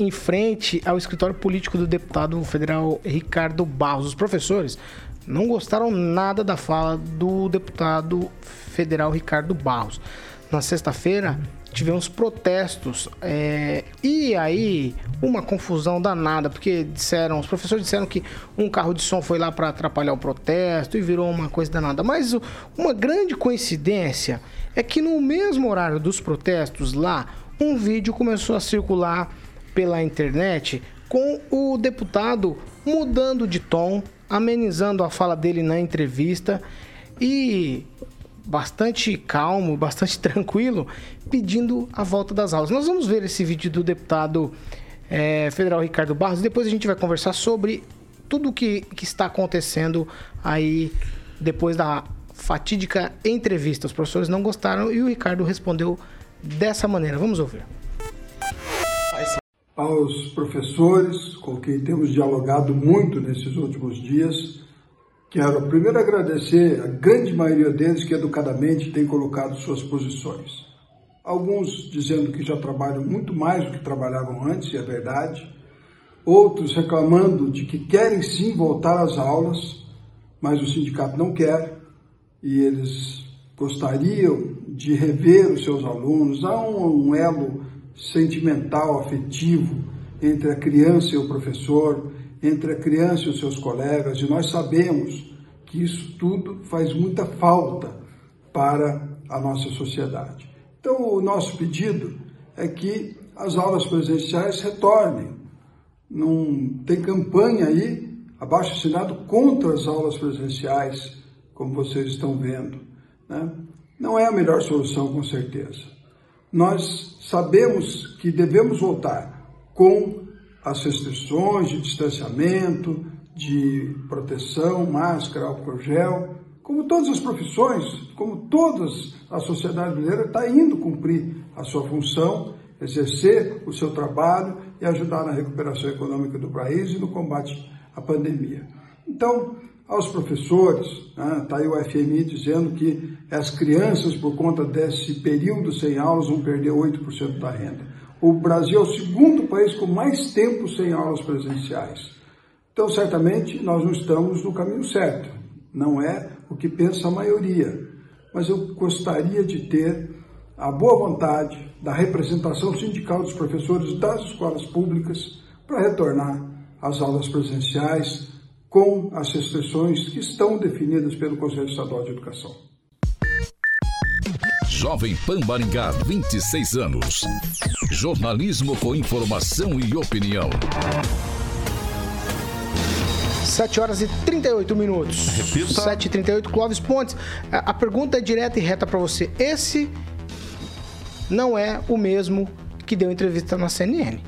em frente ao escritório político do deputado federal Ricardo Barros. Os professores não gostaram nada da fala do deputado federal Ricardo Barros. Na sexta-feira, tivemos protestos é, e aí uma confusão danada, porque disseram, os professores disseram que um carro de som foi lá para atrapalhar o protesto e virou uma coisa danada. Mas uma grande coincidência é que no mesmo horário dos protestos lá, um vídeo começou a circular pela internet com o deputado mudando de tom, amenizando a fala dele na entrevista e bastante calmo, bastante tranquilo, pedindo a volta das aulas. Nós vamos ver esse vídeo do deputado é, federal Ricardo Barros. Depois a gente vai conversar sobre tudo o que, que está acontecendo aí depois da fatídica entrevista. Os professores não gostaram e o Ricardo respondeu dessa maneira. Vamos ouvir. Aos professores com quem temos dialogado muito nesses últimos dias, Quero primeiro agradecer a grande maioria deles que educadamente tem colocado suas posições. Alguns dizendo que já trabalham muito mais do que trabalhavam antes, e é verdade. Outros reclamando de que querem sim voltar às aulas, mas o sindicato não quer e eles gostariam de rever os seus alunos. Há um, elo sentimental, afetivo entre a criança e o professor entre a criança e os seus colegas, e nós sabemos que isso tudo faz muita falta para a nossa sociedade. Então, o nosso pedido é que as aulas presenciais retornem. Não tem campanha aí, abaixo assinado, contra as aulas presenciais, como vocês estão vendo. Né? Não é a melhor solução, com certeza. Nós sabemos que devemos voltar com as restrições de distanciamento, de proteção, máscara, álcool gel, como todas as profissões, como todas a sociedade brasileira está indo cumprir a sua função, exercer o seu trabalho e ajudar na recuperação econômica do país e no combate à pandemia. Então, aos professores, está né, tá aí o FMI dizendo que as crianças, por conta desse período sem aulas, vão perder 8% da renda. O Brasil é o segundo país com mais tempo sem aulas presenciais. Então, certamente, nós não estamos no caminho certo. Não é o que pensa a maioria. Mas eu gostaria de ter a boa vontade da representação sindical dos professores das escolas públicas para retornar às aulas presenciais com as restrições que estão definidas pelo Conselho Estadual de Educação. Jovem Pan Maringá, 26 anos. Jornalismo com informação e opinião. 7 horas e 38 minutos. Repita. 7 e 38, Clóvis Pontes. A, a pergunta é direta e reta para você. Esse não é o mesmo que deu entrevista na CNN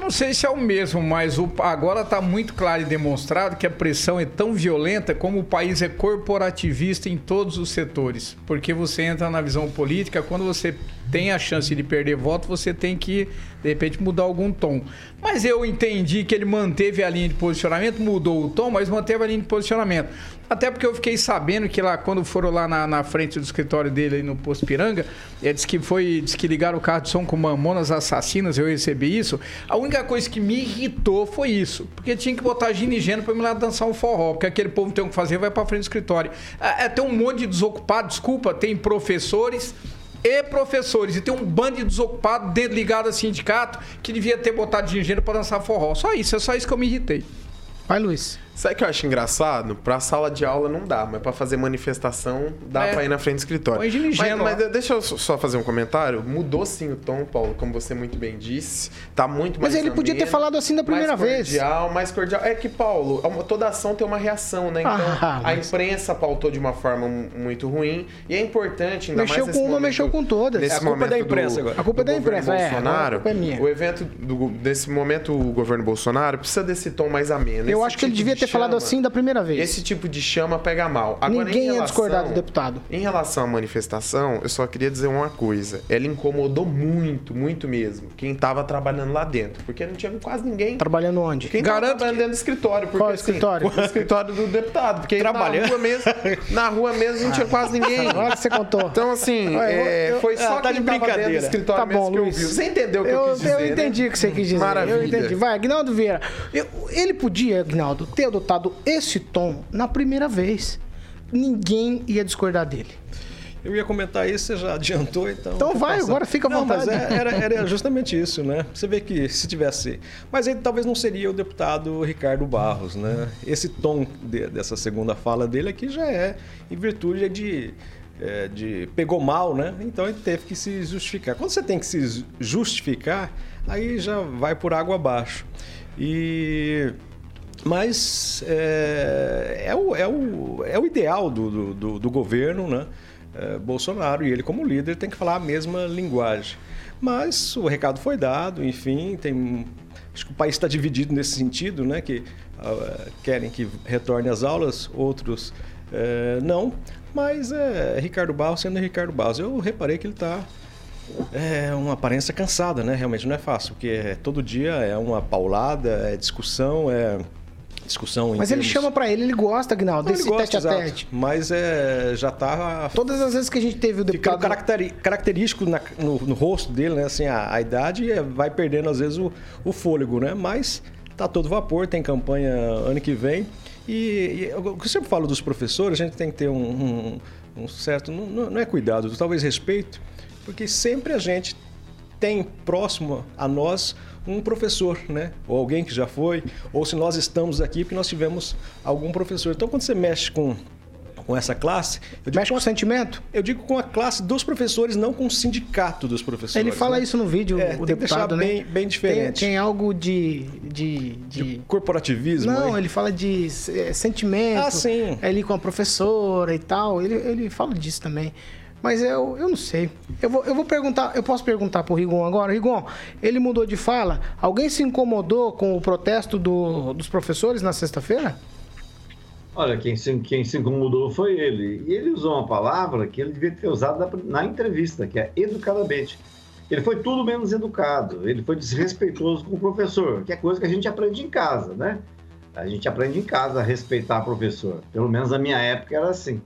não sei se é o mesmo, mas o, agora está muito claro e demonstrado que a pressão é tão violenta como o país é corporativista em todos os setores. Porque você entra na visão política, quando você tem a chance de perder voto, você tem que, de repente, mudar algum tom. Mas eu entendi que ele manteve a linha de posicionamento, mudou o tom, mas manteve a linha de posicionamento. Até porque eu fiquei sabendo que lá, quando foram lá na, na frente do escritório dele, no Posto Piranga, ele disse que foi, disse que ligaram o carro de som com mamonas assassinas, eu recebi isso. A única coisa que me irritou foi isso, porque tinha que botar ginigênio para me lá dançar um forró, porque aquele povo tem o que fazer, vai para frente do escritório. É, é, tem um monte de desocupado, desculpa, tem professores e professores. E tem um bando de desocupado dentro ligado a sindicato que devia ter botado dinheiro para dançar forró. Só isso, é só isso que eu me irritei. Vai, Luiz. Sabe o que eu acho engraçado? Pra sala de aula não dá, mas pra fazer manifestação dá é. pra ir na frente do escritório. Mas, mas, deixa eu só fazer um comentário. Mudou sim o tom, Paulo, como você muito bem disse. Tá muito mais. Mas ele podia ter falado assim da primeira mais vez. Cordial, mais cordial. É que, Paulo, toda ação tem uma reação, né? Então, ah, a imprensa pautou de uma forma muito ruim. E é importante, ainda mexeu mais. Mexeu com uma, mexeu com todas. Nesse é a culpa da imprensa do, agora. A culpa é da imprensa, Bolsonaro, é. A culpa é minha. O evento, do, desse momento, o governo Bolsonaro precisa desse tom mais ameno. Eu acho que ele devia ter falado assim da primeira vez. Esse tipo de chama pega mal. Agora, Ninguém em ia relação, discordar do deputado. Em relação à manifestação, eu só queria dizer uma coisa. Ela incomodou muito, muito mesmo, quem tava trabalhando lá dentro. Porque não tinha quase ninguém. Trabalhando onde? Quem tava trabalhando dentro do escritório. Porque, Qual assim, escritório? O escritório do deputado. Porque Trabalhando. na rua mesmo, na rua mesmo não tinha quase ninguém. Agora você contou. Então, assim, Olha, eu- é, eu- foi Ah, só tá quem de tava dentro do escritório Tá mesmo bom, que eu Luiz. vi. Você entendeu o que eu, eu, quis dizer, eu entendi né? o que você quis dizer. Maravilha. Eu entendi. Vai, Agnaldo Vieira. Eu- ele podia, Agnaldo, ter adotado esse tom na primeira vez. Ninguém ia discordar dele. Eu ia comentar isso, você já adiantou, então. Então vai, passar. agora fica à não, vontade. Mas é- era, era justamente isso, né? Você vê que se tivesse. Mas ele talvez não seria o deputado Ricardo Barros, né? Esse tom de- dessa segunda fala dele aqui já é em virtude de. é, de pegou mal, né? Então ele teve que se justificar. Quando você tem que se justificar, aí já vai por água abaixo. E mas é, é, o, é, o, é o ideal do, do, do- governo, né? É, Bolsonaro, e ele, como líder, tem que falar a mesma linguagem. Mas o recado foi dado, enfim, tem. Acho que o país está dividido nesse sentido, né? Que ah, querem que retorne às aulas, outros eh, não. Mas é Ricardo Barros sendo Ricardo Barros. Eu reparei que ele está é uma aparência cansada, né? Realmente não é fácil, porque é- todo dia é uma paulada, é discussão, é discussão. Mas ele termos- chama pra ele, ele gosta, Agnaldo, Não, ele desse gosta, tete a tete. Mas é, já tá Todas as vezes que a gente teve o ficando deputado. caracteri- característico na- no, no rosto dele, né? Assim, a, a idade é- vai perdendo às vezes o, o fôlego, né? Mas tá todo vapor, tem campanha ano que vem. E, e eu, sempre falo dos professores, a gente tem que ter um, um- um certo, não- não é cuidado, talvez respeito, porque sempre a gente tem próximo a nós um professor, né? Ou alguém que já foi, ou se nós estamos aqui porque nós tivemos algum professor. Então, quando você mexe com, com essa classe, eu digo Mexe com o sentimento? eu digo com a classe dos professores, não com o sindicato dos professores. Ele fala né? isso no vídeo, É, o deputado, né? bem, bem diferente. Tem, tem algo de. de, de... Corporativismo. Não, aí. ele fala de eh, sentimento. Ah, sim. Ali com a professora e tal. Ele, ele fala disso também. Mas eu, eu não sei. Eu vou, eu vou perguntar, eu posso perguntar pro Rigon agora. Rigon, ele mudou de fala. Alguém se incomodou com o protesto do- dos professores na sexta-feira? Olha, quem se, quem se incomodou foi ele. E ele usou uma palavra que ele devia ter usado na, na entrevista, que é educadamente. Ele foi tudo menos educado, ele foi desrespeitoso com o professor, que é coisa que a gente aprende em casa, né? A gente aprende em casa a respeitar o professor. Pelo menos na minha época era assim.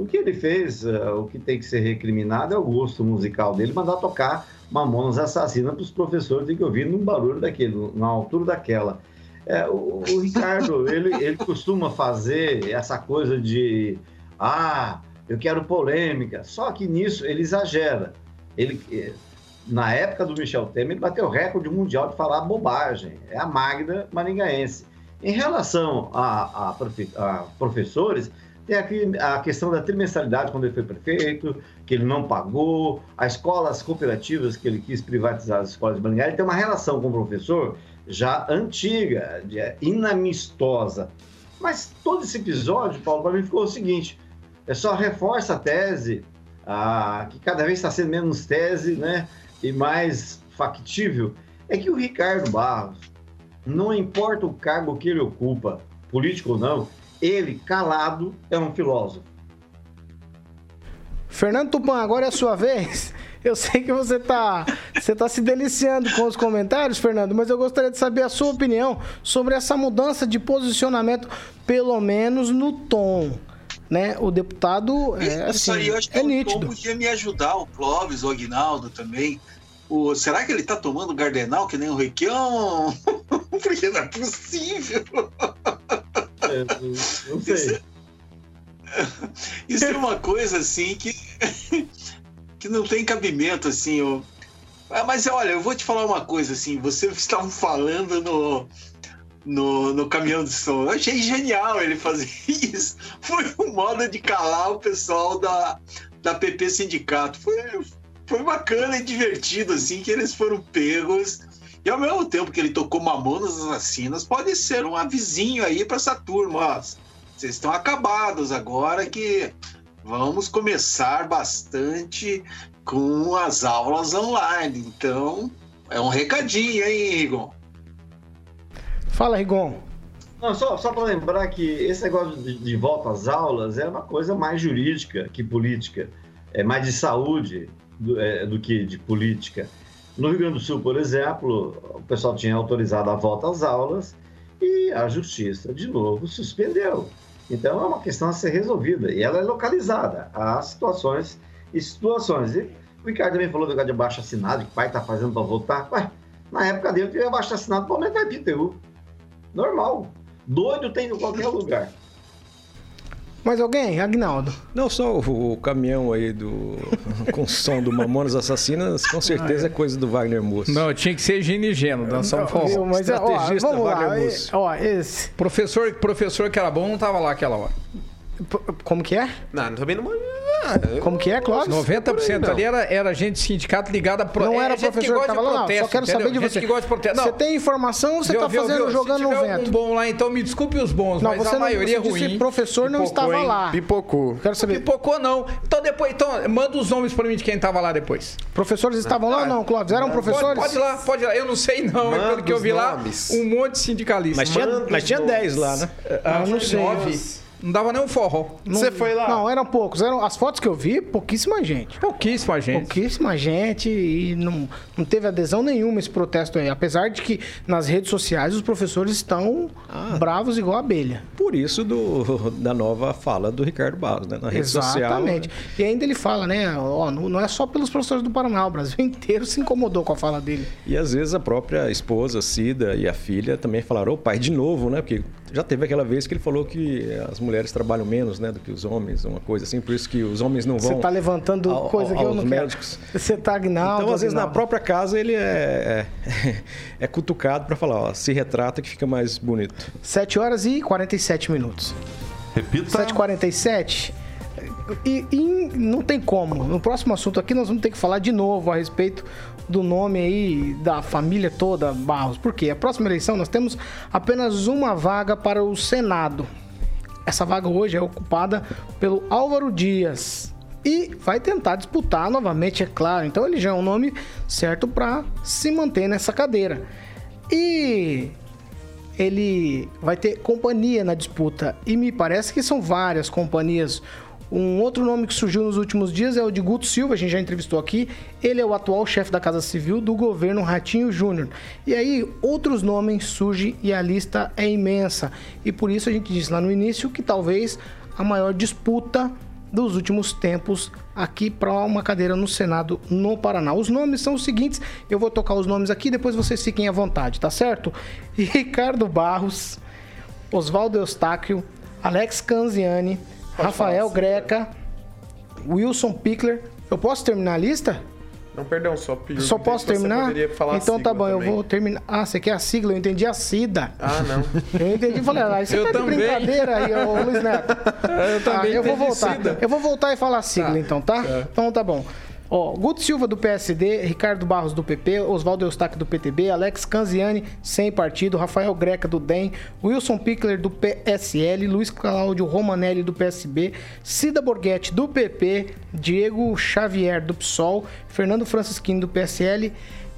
O que ele fez, eh, o que tem que ser recriminado é o gosto musical dele, mandar tocar Mamonas Assassina para os professores terem que ouvir num barulho daquele, na altura daquela. É, o, o Ricardo, ele, ele costuma fazer essa coisa de ah, eu quero polêmica. Só que nisso ele exagera. Ele, eh, na época do Michel Temer, ele bateu o recorde mundial de falar bobagem. É a Magda Maringaense. Em relação a, a profe- a professores, tem aqui a questão da trimestralidade quando ele foi prefeito, que ele não pagou, as escolas cooperativas que ele quis privatizar as escolas de Maringá, ele tem uma relação com o professor já antiga, é, inamistosa. Mas todo esse episódio, Paulo, para mim ficou o seguinte: é só reforça a tese, ah, que cada vez está sendo menos tese, né? E mais factível, é que o Ricardo Barros, não importa o cargo que ele ocupa, político ou não, ele, calado, é um filósofo. Fernando Tupan, agora é a sua vez. Eu sei que você tá, você tá se deliciando com os comentários, Fernando, mas eu gostaria de saber a sua opinião sobre essa mudança de posicionamento, pelo menos no tom. Né? O deputado é, Isso assim, aí eu acho que é o Tom nítido. podia me ajudar, o Clóvis, o Aguinaldo também. O, será que ele tá tomando Gardenal que nem o Requião? Porque não é possível. Não sei. Isso é uma coisa assim que, que não tem cabimento, assim. eu- Ah, Mas olha, eu vou te falar uma coisa assim. Vocês estavam falando no, no, no caminhão de som. Eu achei genial ele fazer isso. Foi um modo de calar o pessoal da, da PP Sindicato. Foi, foi bacana e divertido, assim, que eles foram pegos. E ao mesmo tempo que ele tocou Mamonas Assassinas, pode ser um avizinho aí para essa turma. Ó, vocês estão acabados agora que vamos começar bastante com as aulas online. Então, é um recadinho, hein, Rigon? Fala, Rigon. Não, só, só para lembrar que esse negócio de, de, volta às aulas é uma coisa mais jurídica que política, é mais de saúde do, é, do que de política. No Rio Grande do Sul, por exemplo, o pessoal tinha autorizado a volta às aulas e a justiça, de novo, suspendeu. Então é uma questão a ser resolvida e ela é localizada. Há situações e situações. E o Ricardo também falou do negócio de abaixo assinado, que o pai está fazendo para votar. Ué, na época dele, teve abaixo assinado para aumentar IPTU. Normal. Doido tem em qualquer lugar. Mais alguém, Agnaldo? Não, só o, o caminhão aí do com som do Mamonas Assassinas, com certeza é coisa do Wagner Moço. Não, tinha que ser Gene Geno, dançar um forró. Mas, Estrategista ó, vamos Wagner lá, Moço. Ó, esse... Professor, professor que era bom não tava lá aquela hora. Como que é? Não, também não. Como que é, Clóvis? 90% aí, ali era, era gente sindicato ligada a pro... Não é, era professor que, que tava lá, não. Só quero entendeu? saber de você. Que gosta de protesto. Não. Você tem informação ou você está fazendo viu, jogando no vento? um bom lá, então me desculpe os bons, não, mas a maioria não, você ruim. professor não estava hein? lá. Pipocou. Quero saber. Pipocou não. Então depois, então manda os nomes para mim de quem estava lá depois. Professores estavam lá ou não, Clóvis? Eram professores? Pode, pode ir lá, pode ir lá. Eu não sei não, é pelo que eu vi lá, um monte de sindicalistas. Mas tinha 10 lá, né? Ah, não sei. Não dava nem um forró. Você foi lá? Não, eram poucos. Eram, as fotos que eu vi, pouquíssima gente. Pouquíssima gente. Pouquíssima gente e não, não teve adesão nenhuma esse protesto aí. Apesar de que nas redes sociais os professores estão ah, bravos igual abelha. Por isso do, da nova fala do Ricardo Barros, né? Na rede Exatamente. social. Exatamente. E ainda ele fala, né? Ó, não, é só pelos professores do Paraná, o Brasil inteiro se incomodou com a fala dele. E às vezes a própria esposa, Cida, e a filha também falaram, ô pai, de novo, né? Porque já teve aquela vez que ele falou que as mulheres trabalham menos né, do que os homens, uma coisa assim, por isso que os homens não vão. Você está levantando ao, coisa que eu não médicos. quero. Você está agnaldo. Então, às vezes, na própria casa, ele é, é, é cutucado para falar, ó, se retrata que fica mais bonito. 7 horas e 47 minutos. Repita. 7h47. E, e, não tem como. No próximo assunto aqui nós vamos ter que falar de novo a respeito do nome aí da família toda Barros. Por quê? A próxima eleição nós temos apenas uma vaga para o Senado. Essa vaga hoje é ocupada pelo Álvaro Dias. E vai tentar disputar novamente, é claro. Então ele já é um nome certo para se manter nessa cadeira. E ele vai ter companhia na disputa. E me parece que são várias companhias. Um outro nome que surgiu nos últimos dias é o de Guto Silva, a gente já entrevistou aqui. Ele é o atual chefe da Casa Civil do governo Ratinho Júnior. E aí, outros nomes surgem e a lista é imensa. E por isso a gente disse lá no início que talvez a maior disputa dos últimos tempos aqui para uma cadeira no Senado no Paraná. Os nomes são os seguintes, eu vou tocar os nomes aqui, depois vocês fiquem à vontade, tá certo? Ricardo Barros, Oswaldo Eustáquio, Alex Canziani, Rafael Greca, Wilson Pickler. Eu posso terminar a lista? Não, perdão, só Só posso terminar? então tá bom, também. eu vou terminar. Ah, você quer a sigla? Eu entendi a SIDA. Ah, não. Eu entendi, falei, ah, você eu tá também. de brincadeira aí, ô Luiz Neto. Eu também ah, eu vou voltar. Cida. Eu vou voltar e falar a sigla, tá. então, tá? É. Então tá bom. Ó, Guto Silva do PSD, Ricardo Barros do PP, Oswaldo Eustáquio do PTB, Alex Canziani, sem partido, Rafael Greca do DEM, Wilson Pickler do PSL, Luiz Cláudio Romanelli do PSB, Cida Borghetti do PP, Diego Xavier do PSOL, Fernando Francisquini do PSL,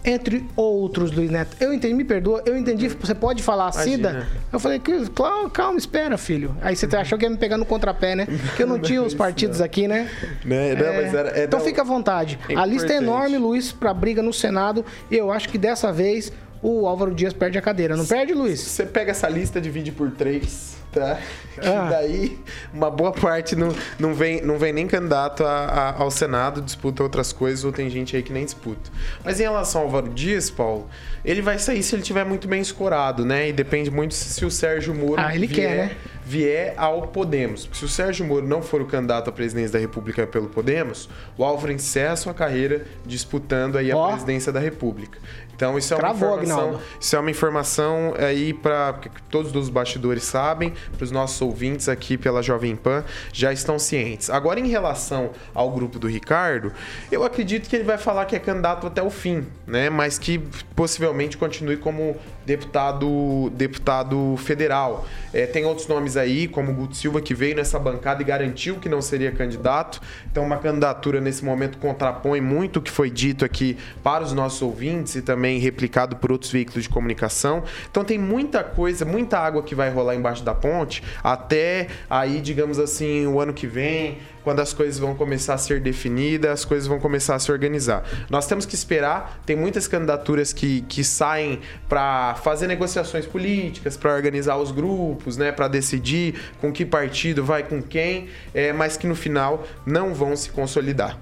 entre outros, Luiz Neto. Eu entendi, me perdoa, eu entendi, você pode falar a Cida? Eu falei, calma, calma, espera, filho. Aí você achou que ia me pegar no contrapé, né? Que eu não tinha os partidos aqui, né? né? Não, é... Era, é, então não... fica à vontade. É a lista é enorme, Luiz, para briga no Senado. E eu acho que dessa vez o Álvaro Dias perde a cadeira. Não perde, Luiz? Você pega essa lista, divide por três, tá? Ah. E daí, uma boa parte não, não, vem, não vem nem candidato a, a, ao Senado, disputa outras coisas, ou tem gente aí que nem disputa. Mas em relação ao Álvaro Dias, Paulo, ele vai sair se ele tiver muito bem escorado, né? E depende muito se o Sérgio Moro ah, ele vier, quer, né? vier ao Podemos. Se o Sérgio Moro não for o candidato à presidência da República pelo Podemos, o Álvaro encerra sua carreira disputando aí a oh. presidência da República. Então isso é uma Travou, informação, isso é uma informação aí para todos os bastidores sabem, para os nossos ouvintes aqui pela Jovem Pan já estão cientes. Agora em relação ao grupo do Ricardo, eu acredito que ele vai falar que é candidato até o fim, né? Mas que possivelmente continue como deputado deputado federal. É, tem outros nomes aí, como o Guto Silva, que veio nessa bancada e garantiu que não seria candidato. Então, uma candidatura nesse momento contrapõe muito o que foi dito aqui para os nossos ouvintes e também replicado por outros veículos de comunicação. Então, tem muita coisa, muita água que vai rolar embaixo da ponte até aí, digamos assim, o ano que vem, quando as coisas vão começar a ser definidas, as coisas vão começar a se organizar. Nós temos que esperar, tem muitas candidaturas que, que saem para fazer negociações políticas, para organizar os grupos, né, para decidir com que partido vai com quem, é, mas que no final não vão se consolidar.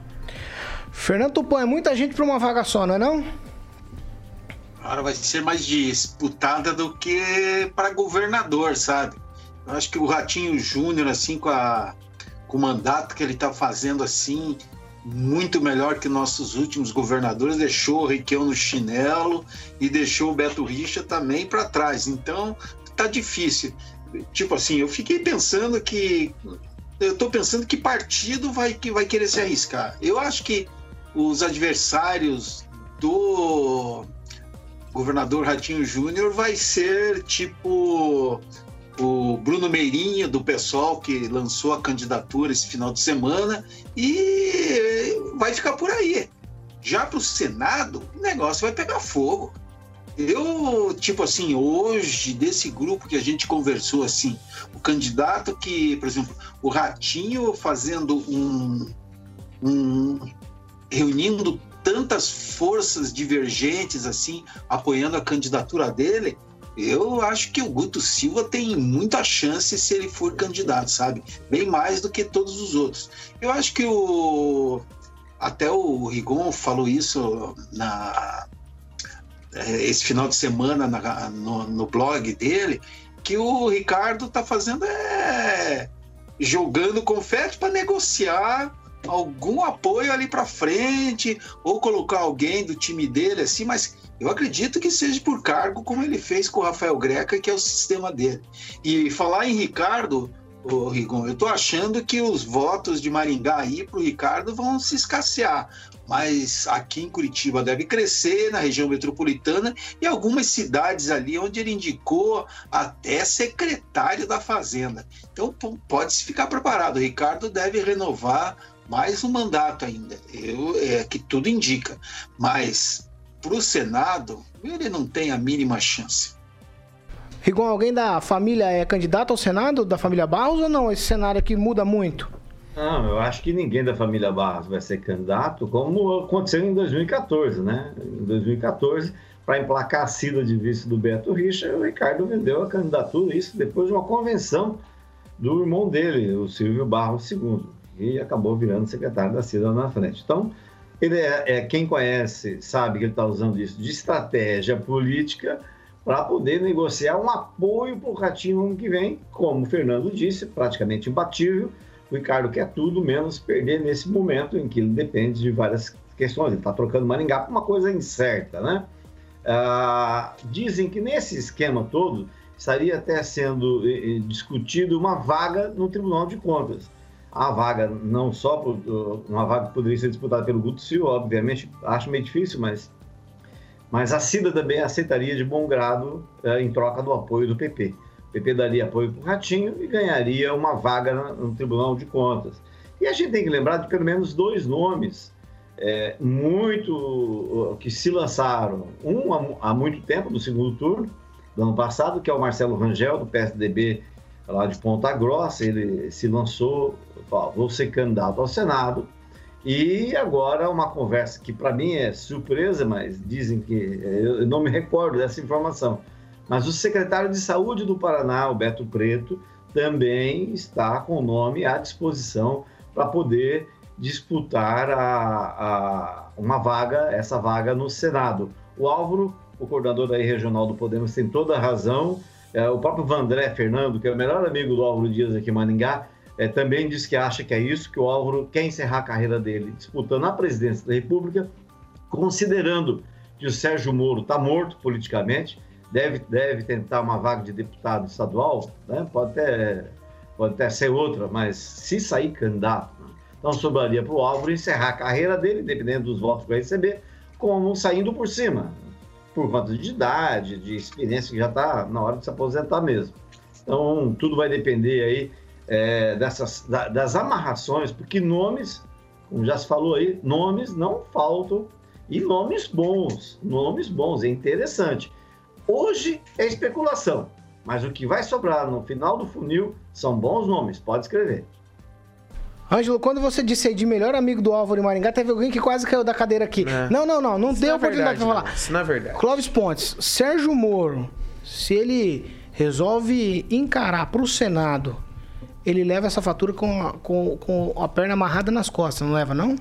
Fernando Tupan, é muita gente para uma vaga só, não é não? Agora vai ser mais disputada do que para governador, sabe? Eu acho que o Ratinho Júnior, assim, com a com o mandato que ele está fazendo assim, muito melhor que nossos últimos governadores, deixou o Requião no chinelo e deixou o Beto Richa também para trás. Então, tá difícil. Tipo assim, eu fiquei pensando que eu estou pensando que partido vai que vai querer se arriscar. Eu acho que os adversários do governador Ratinho Júnior vai ser tipo o Bruno Meirinho, do pessoal que lançou a candidatura esse final de semana, e vai ficar por aí. Já para o Senado, o negócio vai pegar fogo. Eu, tipo assim, hoje, desse grupo que a gente conversou, assim, o candidato que, por exemplo, o Ratinho fazendo um. um reunindo tantas forças divergentes, assim, apoiando a candidatura dele, eu acho que o Guto Silva tem muita chance se ele for candidato, sabe? Bem mais do que todos os outros. Eu acho que o. Até o Rigon falou isso na, é, esse final de semana na, no, no, blog dele, que o Ricardo tá fazendo é jogando confete para negociar algum apoio ali para frente ou colocar alguém do time dele assim, mas eu acredito que seja por cargo, como ele fez com o Rafael Greca, que é o sistema dele. E falar em Ricardo, ô Rigon, eu estou achando que os votos de Maringá aí para o Ricardo vão se escassear. Mas aqui em Curitiba deve crescer, na região metropolitana e algumas cidades ali onde ele indicou até secretário da Fazenda. Então pode-se ficar preparado. O Ricardo deve renovar mais um mandato ainda. Eu, é que tudo indica. Mas para o Senado, ele não tem a mínima chance. Rigon, alguém da família é candidato ao Senado, da família Barros, ou não? Esse cenário aqui muda muito? Não, eu acho que ninguém da família Barros vai ser candidato, como aconteceu em 2014, né? Em 2014, para emplacar a cida de vice do Beto Richa, o Ricardo vendeu a candidatura, isso depois de uma convenção do irmão dele, o Silvio Barros II, e acabou virando secretário da cida na frente. Então, ele é, é quem conhece sabe que ele está usando isso de estratégia política para poder negociar um apoio para o Ratinho ano que vem, como o Fernando disse, praticamente imbatível. O Ricardo quer tudo menos perder nesse momento em que ele depende de várias questões. Ele está trocando Maringá por uma coisa incerta, né? Ah, dizem que nesse esquema todo estaria até sendo eh, eh discutido uma vaga no Tribunal de Contas a vaga, não só por, uma vaga que poderia ser disputada pelo Guto Silva, obviamente, acho meio difícil, mas, mas a Cida também aceitaria de bom grado eh, em troca do apoio do PP. O PP daria apoio para o Ratinho e ganharia uma vaga no Tribunal de Contas. E a gente tem que lembrar de pelo menos dois nomes é, muito que se lançaram, um há, há muito tempo, no segundo turno do ano passado, que é o Marcelo Rangel, do PSDB lá de Ponta Grossa, ele se lançou, vou ser candidato ao Senado, e agora uma conversa que para mim é surpresa, mas dizem que eu não me recordo dessa informação. Mas o secretário de Saúde do Paraná, o Beto Preto, também está com o nome à disposição para poder disputar a, a, uma vaga, essa vaga no Senado. O Álvaro, o coordenador da regional do Podemos, tem toda a razão. É, o próprio Vandré Fernando, que é o melhor amigo do Álvaro Dias aqui em Maningá, é, também diz que acha que é isso, que o Álvaro quer encerrar a carreira dele disputando a presidência da República, considerando que o Sérgio Moro está morto politicamente, deve, deve tentar uma vaga de deputado estadual, né? pode, até, pode até ser outra, mas se sair candidato, né? então sobraria para o Álvaro encerrar a carreira dele, dependendo dos votos que vai receber, como saindo por cima por conta de idade, de experiência, que já está na hora de se aposentar mesmo. Então, tudo vai depender aí é, dessas, da, das amarrações, porque nomes, como já se falou aí, nomes não faltam e nomes bons, nomes bons, é interessante. Hoje é especulação, mas o que vai sobrar no final do funil são bons nomes, pode escrever. Ângelo, quando você disse aí de melhor amigo do Álvaro em Maringá, teve alguém que quase caiu da cadeira aqui. É. Não, não, não, não Isso deu não é oportunidade verdade, pra falar. não. Isso não é verdade. Clóvis Pontes, Sérgio Moro, se ele resolve encarar pro Senado, ele leva essa fatura com a, com, com a perna amarrada nas costas, não leva, não?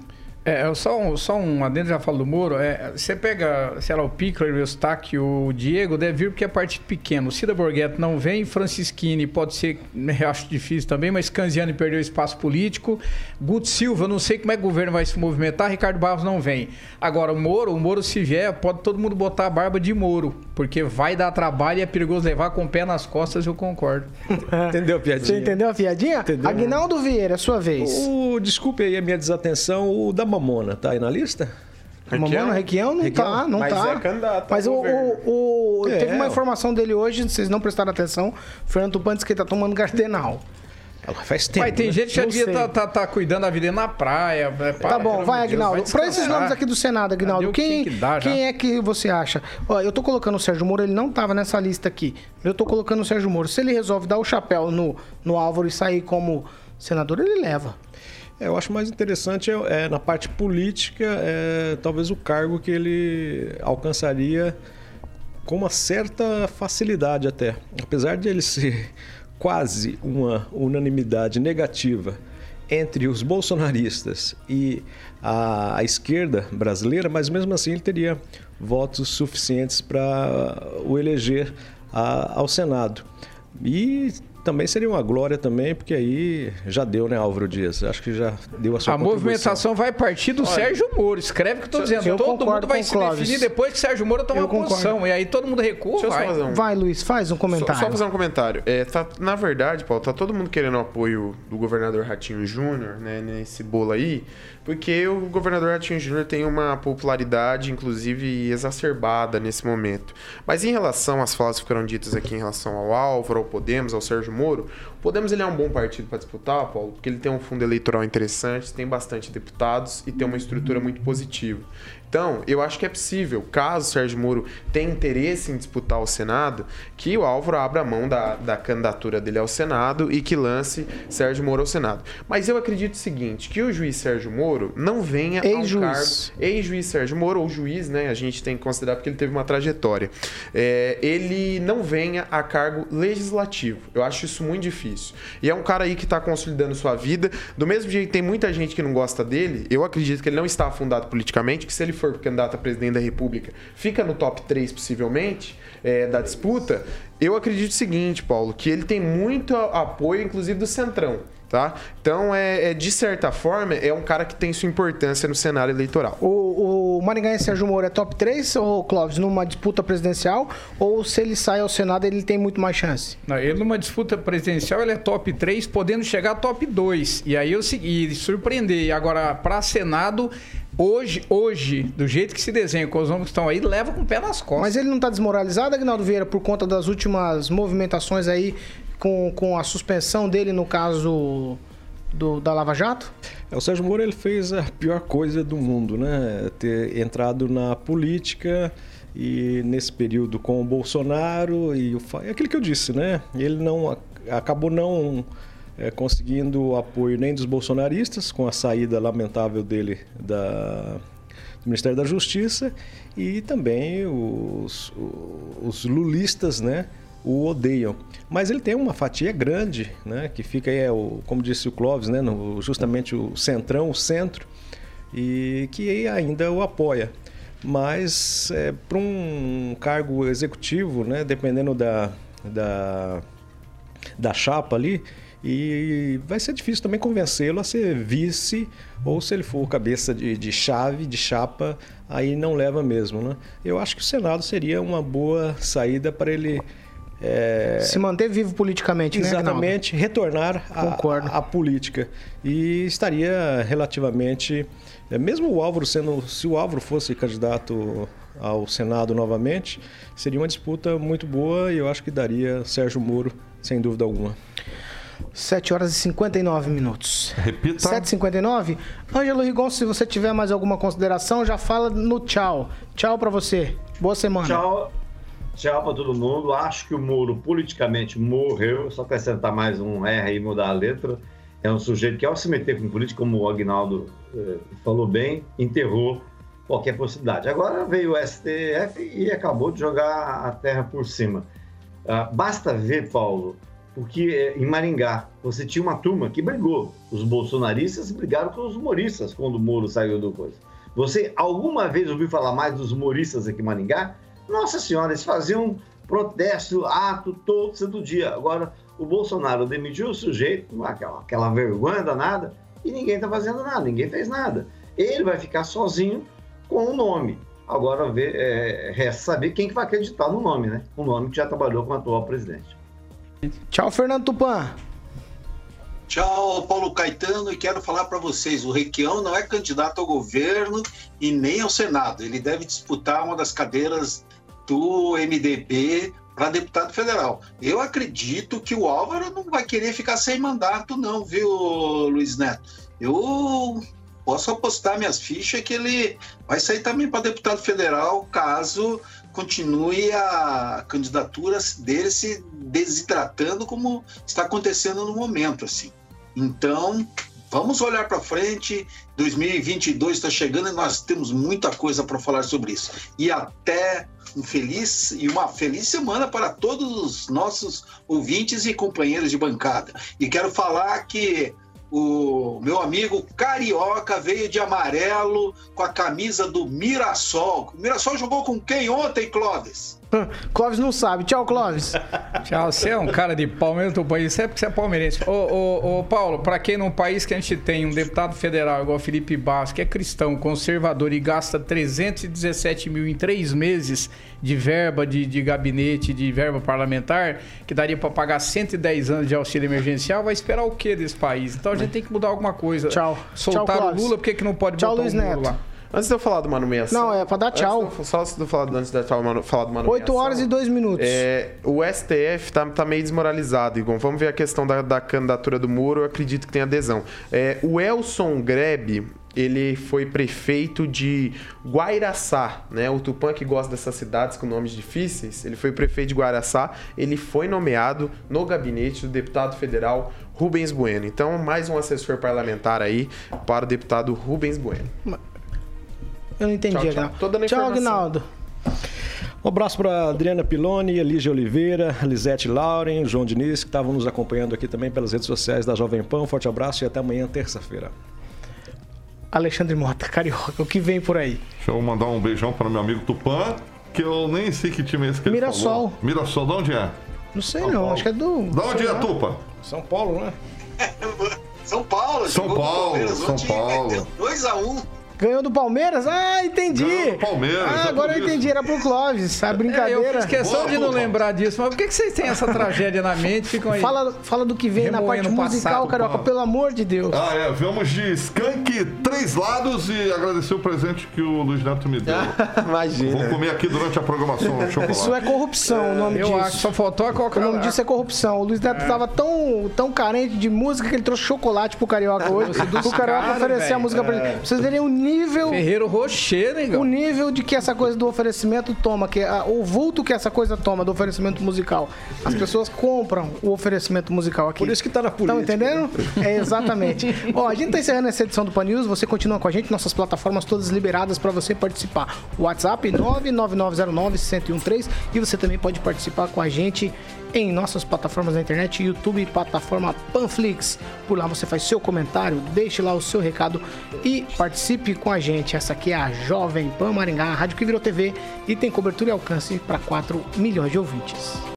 É, eu só um, só um adendo, já falo do Moro. É, você pega, sei lá, o Pickler, o Eustáquio, o Diego, deve vir porque é partido pequeno. O Cida Borghetto não vem, Francisquini pode ser, né, acho difícil também, mas Canziani perdeu espaço político. Guto Silva, não sei como é que o governo vai se movimentar, Ricardo Barros não vem. Agora, o Moro, o Moro se vier, pode todo mundo botar a barba de Moro, porque vai dar trabalho e é perigoso levar com o pé nas costas, eu concordo. Entendeu a piadinha? Você entendeu a piadinha? Entendeu. Aguinaldo Vieira, sua vez. O, desculpe aí a minha desatenção, o da Mamona, tá aí na lista? Mamona Requião não Requião? tá, não Mas tá. é candidato Mas o, o, o- É, teve uma informação dele hoje, vocês não prestaram atenção. O Fernando Tupan disse que ele tá tomando Cardenal. Faz tempo. Mas tem né? gente que já Não devia estar tá, tá cuidando da vida dele na praia. né? Tá Para, bom, pelo vai, Agnaldo. Para esses nomes aqui do Senado, Agnaldo, quem, que quem é que você acha? Ó, eu tô colocando o Sérgio Moro, ele não tava nessa lista aqui. Eu tô colocando o Sérgio Moro. Se ele resolve dar o chapéu no, no Álvaro e sair como senador, ele leva. É, eu acho mais interessante é, é, na parte política, é, talvez o cargo que ele alcançaria com uma certa facilidade até. Apesar de ele ser quase uma unanimidade negativa entre os bolsonaristas e a, a esquerda brasileira, mas mesmo assim ele teria votos suficientes para o eleger a- ao Senado. E também seria uma glória também, porque aí já deu, né, Álvaro Dias? Acho que já deu a sua A movimentação vai partir do Sérgio Moro. Escreve o que eu tô dizendo. eu todo mundo vai se Clóvis. definir depois que Sérgio Moro tomar posição. E aí todo mundo recua, só vai. um. Vai, Luiz, faz um Só, comentário. só fazer um comentário. É, tá- na verdade, Paulo, tá todo mundo querendo o apoio do governador Ratinho Júnior, né, nesse bolo aí, porque o governador Ratinho Júnior tem uma popularidade, inclusive, exacerbada nesse momento. Mas em relação às falas que foram ditas aqui em relação ao Álvaro, ao Podemos, ao Sérgio Moro, o Podemos ele é um bom partido para disputar, Paulo, porque ele tem um fundo eleitoral interessante, tem bastante deputados e tem uma estrutura muito positiva. Então, eu acho que é possível, caso o Sérgio Moro tenha interesse em disputar o Senado, que o Álvaro abra mão da, da candidatura dele ao Senado e que lance Sérgio Moro ao Senado. Mas eu acredito o seguinte, que o juiz Sérgio Moro não venha ao Ex-juiz. cargo... Ex-juiz Sérgio Moro, ou juiz, né? A gente tem que considerar porque ele teve uma trajetória. É, ele não venha a cargo legislativo. Eu acho isso muito difícil. E é um cara aí que está consolidando sua vida. Do mesmo jeito que tem muita gente que não gosta dele, eu acredito que ele não está afundado politicamente, que se ele for candidato a presidente da República, fica no top 3 possivelmente é, da disputa. Eu acredito o seguinte, Paulo, que ele tem muito apoio, inclusive do Centrão. Tá? Então, é, é, de certa forma, é um cara que tem sua importância no cenário eleitoral. O, o Maringaense Sérgio Moro é top 3, ou Clóvis, numa disputa presidencial? Ou se ele sai ao Senado, ele tem muito mais chance? Não, ele numa disputa presidencial ele é top 3, podendo chegar a top 2. E aí eu segui, surpreender. E agora, para Senado, hoje, hoje, do jeito que se desenha, com os nomes que estão aí, leva com o pé nas costas. Mas ele não tá desmoralizado, Agnaldo Vieira, por conta das últimas movimentações aí com, com a suspensão dele no caso do, da Lava Jato? É, O Sérgio Moro ele fez a pior coisa do mundo, né? Ter entrado na política e nesse período com o Bolsonaro e o é aquilo que eu disse, né? Ele não acabou não é, conseguindo o apoio nem dos bolsonaristas com a saída lamentável dele da do Ministério da Justiça e também os, os lulistas, né? O odeiam. Mas ele tem uma fatia grande, né? Que fica aí, é o, como disse o Clóvis, né? no- justamente o centrão, o centro, e que ainda o apoia. Mas é, para um cargo executivo, né? Dependendo da, da, da chapa ali, e vai ser difícil também convencê-lo a ser vice, ou se ele for cabeça de, de chave, de chapa, aí não leva mesmo. Né? Eu acho que o Senado seria uma boa saída para ele. é, Se manter vivo politicamente, né? Exatamente, retornar à- Concordo. à política. E estaria relativamente. é, Mesmo o Álvaro sendo. Se o Álvaro fosse candidato ao Senado novamente, seria uma disputa muito boa e eu acho que daria Sérgio Moro, sem dúvida alguma. 7 horas e 59 minutos. Repita. 7h59. Ângelo Rigon, se você tiver mais alguma consideração, já fala no tchau. Tchau para você. Boa semana. Tchau. Tchau para todo mundo. Acho que o Moro politicamente morreu. Só acrescentar mais um R e mudar a letra. É um sujeito que, ao se meter com política, como o Agnaldo eh, falou bem, enterrou qualquer possibilidade. Agora veio o STF e acabou de jogar a terra por cima. Ah, basta ver, Paulo, porque eh, em Maringá você tinha uma turma que brigou. Os bolsonaristas brigaram com os humoristas quando o Moro saiu do coisa. Você alguma vez ouviu falar mais dos humoristas aqui em Maringá? Nossa Senhora, eles faziam protesto, ato todo santo dia. Agora, o Bolsonaro demitiu o sujeito, aquela, aquela vergonha danada, e ninguém está fazendo nada, ninguém fez nada. Ele vai ficar sozinho com o nome. Agora, ver, é, resta saber quem que vai acreditar no nome, né? O nome que já trabalhou com o atual presidente. Tchau, Fernando Tupan. Tchau, Paulo Caetano, e quero falar para vocês: o Requião não é candidato ao governo e nem ao Senado. Ele deve disputar uma das cadeiras do MDB para deputado federal. Eu acredito que o Álvaro não vai querer ficar sem mandato, não, viu, Luiz Neto? Eu posso apostar minhas fichas que ele vai sair também para deputado federal caso continue a candidatura dele se desidratando como está acontecendo no momento assim. Então, vamos olhar para frente. 2022 está chegando e nós temos muita coisa para falar sobre isso. E até um feliz e uma feliz semana para todos os nossos ouvintes e companheiros de bancada. E quero falar que o meu amigo Carioca veio de amarelo com a camisa do Mirassol. O Mirassol jogou com quem ontem, Clóvis? Clóvis não sabe. Tchau, Clóvis. Tchau, você é um cara de Palmeiras do país, você é porque você é palmeirense. Ô, ô, ô Paulo, para quem num país que a gente tem um deputado federal igual Felipe Bastos, que é cristão, conservador e gasta 317 mil em três meses de verba de, de gabinete, de verba parlamentar, que daria para pagar 110 anos de auxílio emergencial, vai esperar o que desse país? Então a gente tem que mudar alguma coisa. Tchau. Soltar Tchau, o Lula, por que, que não pode Tchau, botar Luiz o Lula Neto. lá? Antes de eu falar do Mano Menção. Não, é pra dar tchau. Antes de eu- Só antes de eu falar, antes de eu falar do Mano 8 horas e 2 minutos. É, o STF tá, tá meio desmoralizado, Igor. Vamos ver a questão da, da candidatura do Moro. Eu acredito que tem adesão. É, o Elson Grebe, ele foi prefeito de Guairaçá, né? O Tupã que gosta dessas cidades com nomes difíceis, ele foi prefeito de Guairaçá. Ele foi nomeado no gabinete do deputado federal Rubens Bueno. Então, mais um assessor parlamentar aí para o deputado Rubens Bueno. Eu não entendi, Tchau, tchau. Agnaldo. Tchau. Agnaldo. Um abraço para Adriana Piloni, Elígia Oliveira, Lisete Lauren, João Diniz, que estavam nos acompanhando aqui também pelas redes sociais da Jovem Pan. Um forte abraço e até amanhã, terça-feira. Alexandre Mota, Carioca, o que vem por aí? Deixa eu mandar um beijão para meu amigo Tupã, que eu nem sei que time é esse que ele Mirassol. falou. Mirassol, de onde é? Não sei não, acho que é do... De onde é, lá. Tupa? São Paulo, né? São Paulo. São jogou com o Paulo, São Paulo. meteu 2x1. Ganhou do Palmeiras? Ah, entendi. Ganhou do Palmeiras, Ah, é agora eu isso. entendi, era pro Clóvis. A É, eu brincadeira. fiz questão Boa, de não lembrar disso, mas por que, que vocês têm essa tragédia na mente? Ficam aí. Fala, fala do que vem na parte o musical, passado, Carioca, pelo amor de Deus. Ah, é. Vamos de Skank, três lados e agradecer o presente que o Luiz Neto me deu. Imagina. Vou comer aqui durante a programação o chocolate. Isso é corrupção, o nome Eu disso. acho que só faltou a O Coca nome disso é corrupção. O Luiz Neto tava tão, tão carente de música que ele trouxe chocolate pro Carioca hoje. o Carioca caras, oferecer a música pra ele. Pra vocês verem o nível Ferreiro Rocher, hein, o nível de que essa coisa do oferecimento toma, que é, o vulto que essa coisa toma do oferecimento musical. As pessoas compram o oferecimento musical aqui. Por isso que tá na Estão política. entendendo? É exatamente. Ó, a gente tá encerrando essa edição do Pan News. Você continua com a gente, nossas plataformas todas liberadas para você participar. WhatsApp 99909-1013 e você também pode participar com a gente em nossas plataformas na internet, YouTube e plataforma Panflix. Por lá você faz seu comentário, deixe lá o seu recado e participe com a gente. Essa aqui é a Jovem Pan Maringá, a rádio que virou TV e tem cobertura e alcance para 4 milhões de ouvintes.